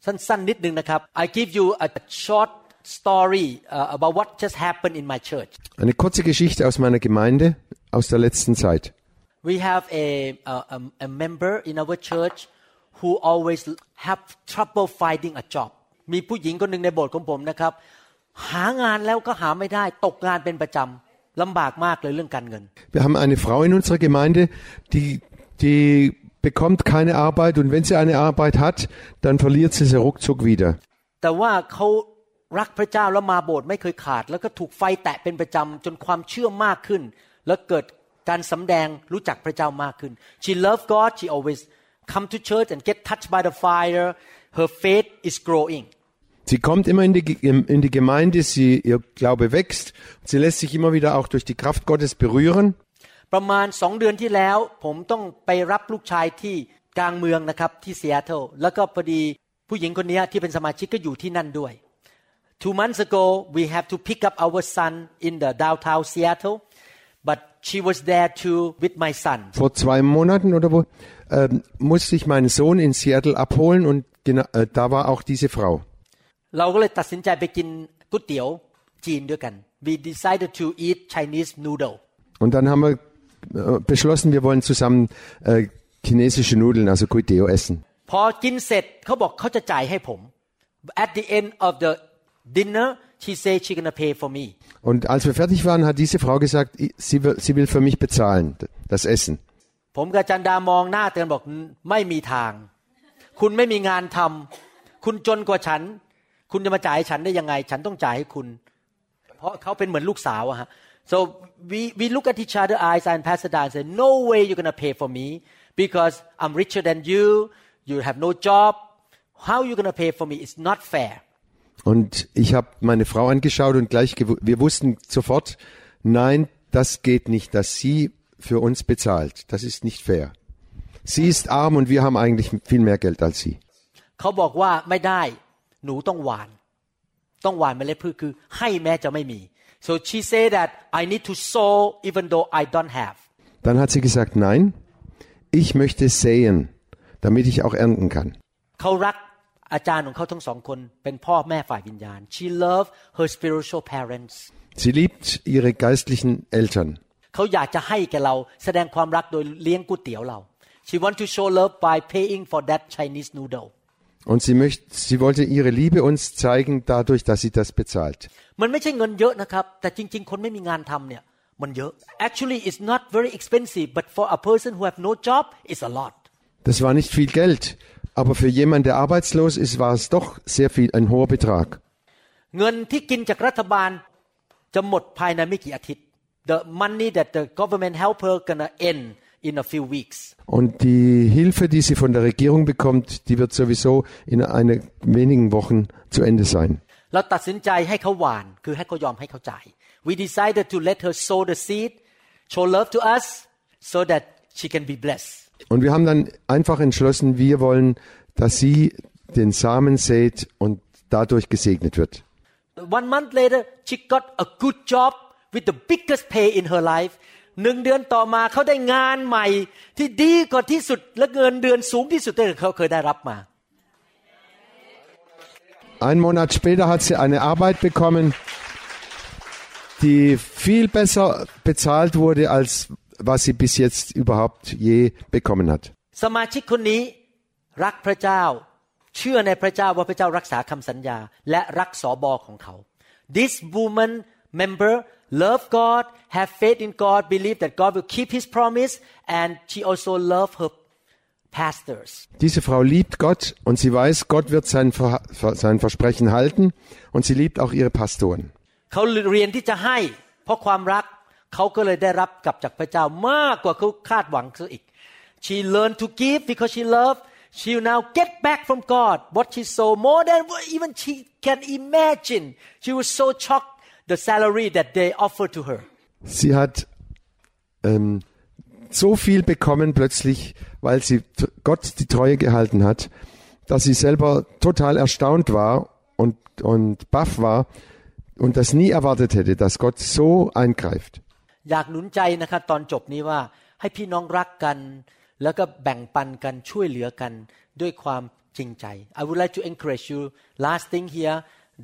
สั้นๆนิดนึงนะครับ I give you a short story uh, about what just happened in my church Eine kurze Geschichte aus meiner Gemeinde aus der letzten Zeit. we have a, a, a, a member in our church who always have trouble finding a job มีผู้หญิงคนหนึ่งในโบสถ์ของผมนะครับ หางานแล้วก็หาไม่ได้ตกงานเป็นประจำลำบากมากเลยเรื่องการเงิน Wir haben eine Frau in unserer Gemeinde, die, die bekommt keine Arbeit und wenn sie eine Arbeit hat, dann verliert sie sie ruckzuck wieder. แต่ว่าเขารักพระเจ้าแล้วมาโบสถ์ไม่เคยขาด แล้วก็ถูกไฟแตะเป็นประจำจนความเชื่อมากขึ้น แล้วเกิดการสำแดงรู้จักพระเจ้ามากขึ้น she love God she always come to church and get touched by the fire her faith is growing Sie kommt immer in die, Ge- in die Gemeinde, sie, ihr Glaube wächst, sie lässt sich immer wieder auch durch die Kraft Gottes berühren. ประมาณสองเดือนที่แล้ว ผมต้องไปรับลูกชายที่กลางเมืองนะครับที่ซีแอตเทิลแล้วก็พอดีผู้หญิงคนนี้ที่เป็นสมาชิกก็อยู่ที่นั่นด้วย Two months ago we have to pick up our son in the downtown Seattle but she was there too with my son Vor zwei Monaten oder wo ähm, musste ich meinen Sohn in Seattle abholen und genau, äh, da war auch diese Frau. เราก็เลยตัดสินใจไปกินก๋วยเตี๋ยวจีนด้วยกัน we decided to eat Chinese noodle Und dann haben wir äh, beschlossen, wir wollen zusammen äh, chinesische Nudeln, also Kuiteo essen. พอกินเสร็จเขาบอกเขาจะจ่ายให้ผม at the end of the dinner she said she gonna pay for me Und als wir fertig waren, hat diese Frau gesagt, i- sie will, sie will für mich bezahlen, d- das Essen. ผมกับจันดามองหน้าเตือนบอกไม่มีทาง คุณไม่มีงานทำคุณจนกว่าฉัน คุณจะมาจ่ายให้ฉันได้ยังไง ฉันต้องจ่ายให้คุณ เพราะเขาเป็นเหมือนลูกสาวอะฮะ so we we look at each other eyes and Pastor Dan said no way you're gonna pay for me because I'm richer than you you have no job how you gonna pay for me it's not fair Und ich habe meine Frau angeschaut und gleich, gewu- wir wussten sofort, nein, das geht nicht, dass sie für uns bezahlt. Das ist nicht fair. Sie ist arm und wir haben eigentlich viel mehr Geld als sie. เขาบอกว่าไม่ได้หนูต้องหวาน ต้องหวานเมล็ดพืชคือให้แม้จะไม่มี so she say that I need to sow even though I don't have Dann hat sie gesagt, nein, ich möchte säen, damit ich auch ernten kann. เขารักอาจารย์ของเขาทั้งสองคนเป็นพ่อแม่ฝ่ายวิญญาณ she love her spiritual parents Sie liebt ihre geistlichen Eltern. เขาอยากจะให้แก่เราแสดงความรักโดยเลี้ยงก๋วยเตี๋ยวเรา she want to show love by paying for that Chinese noodle Und sie möchte, sie wollte ihre Liebe uns zeigen dadurch, dass sie das bezahlt. มันไม่ใช่เงินเยอะนะครับ แต่จริง ๆ คนไม่มีงานทำเนี่ยมันเยอะ actually it's not very expensive but for a person who have no job it's a lot Das war nicht viel Geld, aber für jemanden, der arbeitslos ist, war es doch sehr viel, ein hoher Betrag. เงินที่กินจากรัฐบาลจะหมดภายในไม่กี่อาทิตย์ the money that the government help her gonna end in a few weeks. Und die Hilfe, die sie von der Regierung bekommt, die wird sowieso in einer wenigen Wochen zu Ende sein. Wir decided to let her sow the seed, show love to us, so that she can be blessed. Und wir haben dann einfach entschlossen, wir wollen, dass sie den Samen sät und dadurch gesegnet wird. One month later, she got a good job with the biggest pay in her life. หนึ่งเดือนต่อมาเขาได้งานใหม่ที่ดีกว่าที่สุดและเงินเดือนสูงที่สุดที่เขาเคยได้รับมา Einen Monat später hat sie eine Arbeit bekommen, die viel besser bezahlt wurde, als was sie bis jetzt überhaupt je bekommen hat. สมาชิกคนนี้รักพระเจ้า เชื่อในพระเจ้าว่าพระเจ้ารักษาคำสัญญา และรักสอบอของเขา This woman member love God have faith in God believe that God will keep His promise and she also love her pastors. Diese Frau liebt Gott und sie weiß, Gott wird sein, Ver sein Versprechen halten und sie liebt auch ihre Pastoren. เขาเรียนที่จะให้ เพราะความรัก เขาก็เลยได้รับกลับจากพระเจ้ามากกว่าเขาคาดหวังซะอีก She learned to give because she loved. She will now get back from God what she saw more than what even she can imagine. She was so shocked the salary that they offered to her. Sie hat ähm, so viel bekommen plötzlich, weil sie Gott die Treue gehalten hat, dass sie selber total erstaunt war und, und baff war und das nie erwartet hätte, dass Gott so eingreift. อยากหนุนใจนะครับตอนจบนี้ว่าให้พี่น้องรักกัน แล้วก็แบ่งปันกันช่วยเหลือกันด้วยความจริงใจ I would like to encourage you last thing here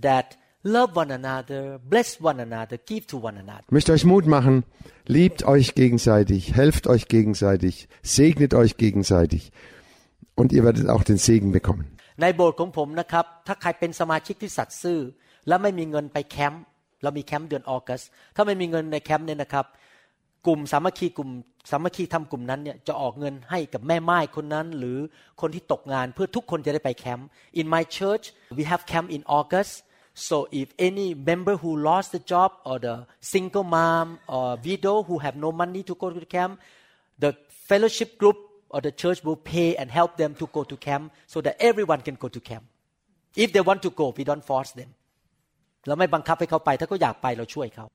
that love one another bless one another give to one another Ich möchte euch Mut machen, liebt euch gegenseitig, helft euch gegenseitig, segnet euch gegenseitig und ihr werdet auch den Segen bekommen. ในโบสถ์ของผมนะครับ ถ้าใครเป็นสมาชิกที่สัตย์ซื่อ และไม่มีเงินไปแคมป์เรามีแคมป์เดือนออกัสถ้าไม่มีเงินในแคมป์เนี่ยนะครับ กลุ่มสามัคคีกลุ่มสามัคคีทำกลุ่มนั้นเนี่ยจะออกเงินให้กับแม่ไม้คนนั้น หรือคนที่ตกงานเพื่อทุกคนจะได้ไปแคมป์ In my church we have camp in August so if any member who lost the job or the single mom or widow who have no money to go to the camp the fellowship group or the church will pay and help them to go to camp so that everyone can go to camp if they want to go we don't force them เราไม่บังคับให้เขาไป ถ้าเขาอยากไปเราช่วยเขา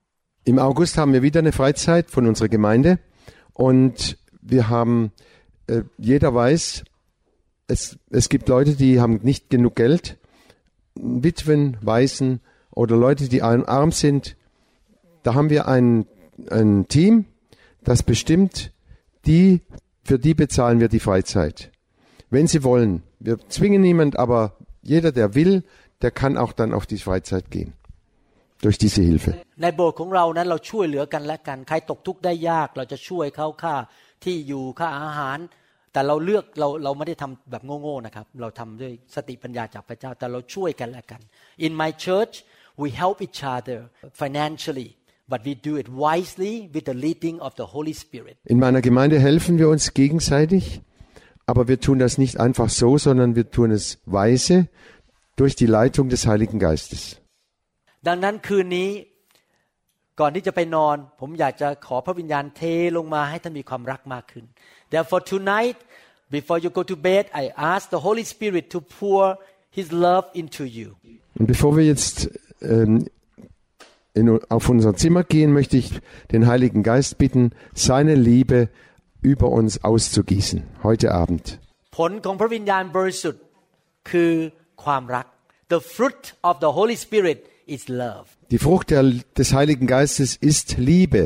Im August haben wir wieder eine Freizeit von unserer Gemeinde und wir haben, äh, jeder weiß, es, es gibt Leute, die haben nicht genug Geld, Witwen, Waisen oder Leute, die arm arm sind. Da haben wir ein, ein Team, das bestimmt, die, für die bezahlen wir die Freizeit. Wenn sie wollen. Wir zwingen niemand, aber jeder, der will, der kann auch dann auf die Freizeit gehen. Durch diese Hilfe. ในโบสถ์ของเรานั้นเราช่วยเหลือกันและกัน ใครตกทุกข์ได้ยาก เราจะช่วยเขาค่าที่อยู่ค่าอาหาร แต่เราเลือกเราเราไม่ได้ทำแบบโง่ๆนะครับ เราทำด้วยสติปัญญาจากพระเจ้า แต่เราช่วยกันและกัน In my church we help each other financially but we do it wisely with the leading of the Holy Spirit In meiner Gemeinde helfen wir uns gegenseitig, aber wir tun das nicht einfach so, sondern wir tun es weise durch die Leitung des Heiligen Geistes. ดังนั้นคืนนี้ ก่อนที่จะไปนอน ผมอยากจะขอพระวิญญาณเทลงมาให้ท่านมีความรักมากขึ้น Therefore tonight before you go to bed I ask the Holy Spirit to pour His love into you Und bevor wir jetzt ähm, in, auf unser Zimmer gehen, möchte ich den Heiligen Geist bitten, seine Liebe über uns auszugießen, heute Abend. ผลของพระวิญญาณบริสุทธิ์คือความรัก The fruit of the Holy Spirit is love Die Frucht der, des Heiligen Geistes ist Liebe.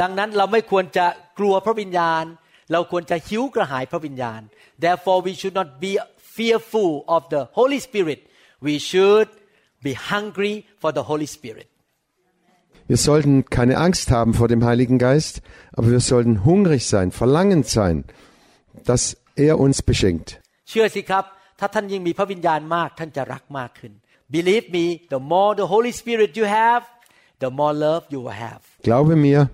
ดังนั้นเราไม่ควรจะกลัวพระวิญญาณ เราควรจะหิวกระหายพระวิญญาณ Therefore we should not be fearful of the Holy Spirit we should be hungry for the Holy Spirit Wir sollten keine Angst haben vor dem Heiligen Geist, aber wir sollten hungrig sein, verlangend sein, dass er uns beschenkt. Believe me, the more the Holy Spirit you have, the more love you will have. Glaube mir,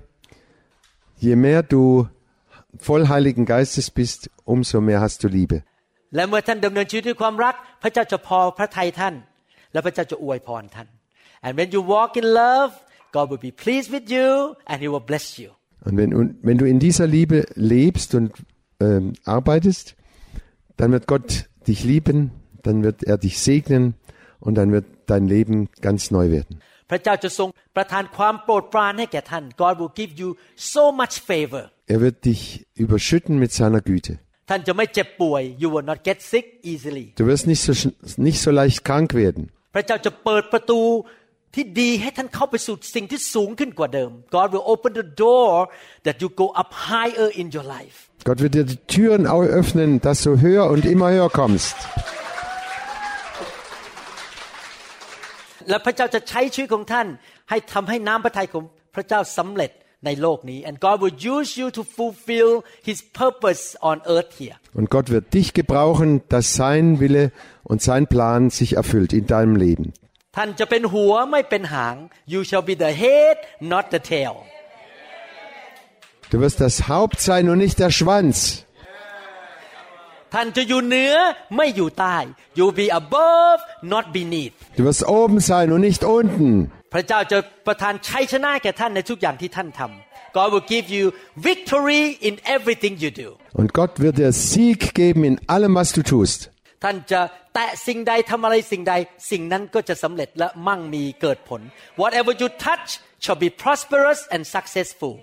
je mehr du voll Heiligen Geistes bist, umso mehr hast du Liebe. And when you walk in love, God will be pleased with you and he will bless you. Und wenn, wenn du in dieser Liebe lebst und ähm, arbeitest, dann wird Gott dich lieben, dann wird er dich segnen und dann wird dein Leben ganz neu werden. พระเจ้าจะทรงประทานความโปรดปรานให้แก่ท่าน God will give you so much favor Er wird dich überschütten mit seiner Güte. ท่านจะไม่เจ็บป่วย you will not get sick easily Du wirst nicht so, schn- nicht so leicht krank werden. พระเจ้าจะเปิดประตูที่ดีให้ท่านเข้าไปสู่สิ่งที่สูงขึ้นกว่าเดิม God will open the door that you go up higher in your life Gott wird dir die Türen au- öffnen, dass du höher und immer höher kommst. และพระเจ้าจะใช้ชีวิตของท่าน ให้ทำให้น้ำพระทัยของพระเจ้าสำเร็จในโลกนี้ and God will use you to fulfill His purpose on earth here Und Gott wird dich gebrauchen, dass sein Wille und sein Plan sich erfüllt in deinem Leben. ท่านจะเป็นหัวไม่เป็นหาง you shall be the head not the tail Du wirst das Haupt sein und nicht der Schwanz. ท่านจะอยู่เหนือไม่อยู่ใต้ you be above not beneath Du wirst oben sein und nicht unten. พระเจ้าจะประทานชัยชนะแก่ท่านในทุกอย่างที่ท่านทำ God will give you victory in everything you do Und Gott wird dir Sieg geben in allem, was du tust. ท่านจะแตะสิ่งใดทำอะไรสิ่งใด สิ่งนั้นก็จะสำเร็จและมั่งมีเกิดผล whatever you touch shall be prosperous and successful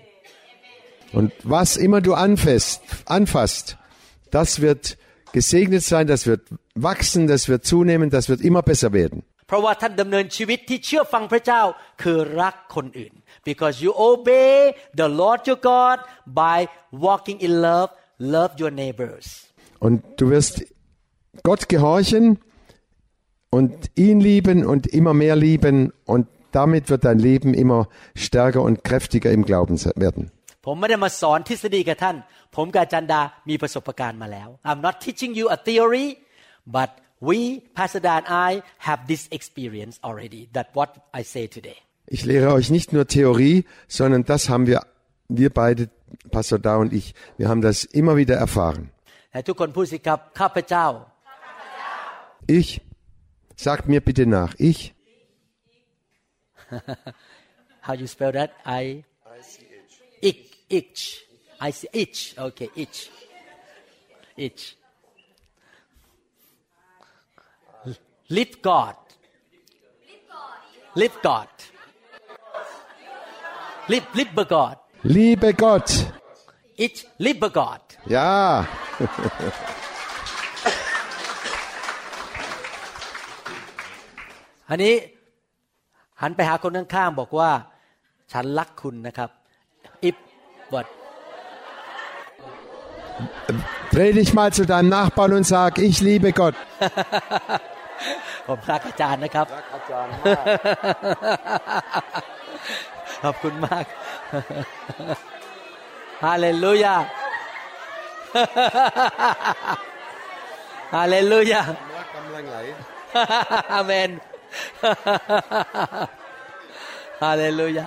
Und was immer du anfasst, anfasst, das wird gesegnet sein, das wird wachsen, das wird zunehmen, das wird immer besser werden. เพราะว่าท่านดำเนินชีวิตที่เชื่อฟังพระเจ้าคือรักคนอื่น because you obey the Lord your God by walking in love love your neighbors Und du wirst Gott gehorchen und ihn lieben und immer mehr lieben und damit wird dein Leben immer stärker und kräftiger im Glauben se- werden. ผมไม่ได้มาสอนทฤษฎีกับท่าน ผมกับอาจันดามีประสบการณ์มาแล้ว I'm not teaching you a theory but we Pastor Dan and I have this experience already that what I say today Ich lehre euch nicht nur Theorie, sondern das haben wir, wir beide, Pastor Da und ich, wir haben das immer wieder erfahren. แต่ทุกคนพูดสิครับข้าพเจ้า Ich, sagt mir bitte nach, ich, how you spell that I ich Ich I see ich okay ich ich live God live God live live God liebe Gott, ich live God ja, อันนี้หันไปหาคนข้างๆบอกว่า ฉันรักคุณนะครับ if what dreh dich mal zu deinem Nachbarn und sag, ich liebe Gott. ผมรักอาจารย์นะครับ ขอบคุณมาก ฮาเลลูยา ฮาเลลูยา อาเมน ฮาเลลูยา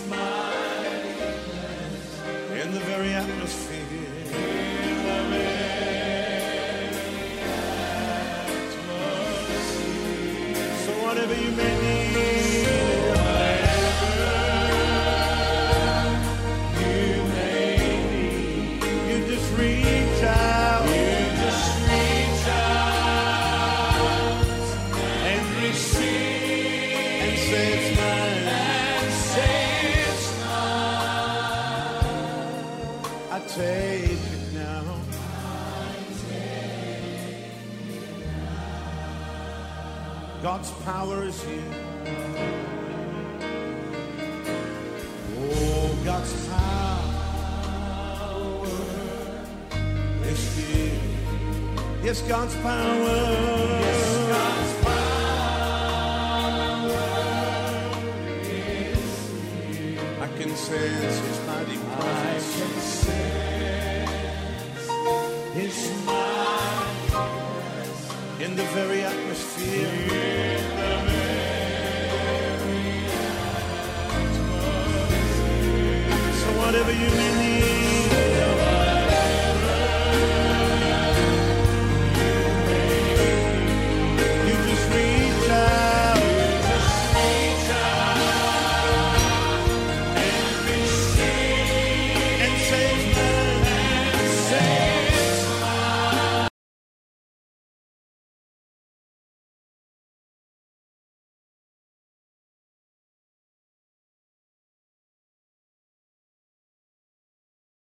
God's power is here. Yes, God's power. Yes, God's power is here. I can sense His mighty presence. I can sense His smile in the very atmosphere. So whatever you may need.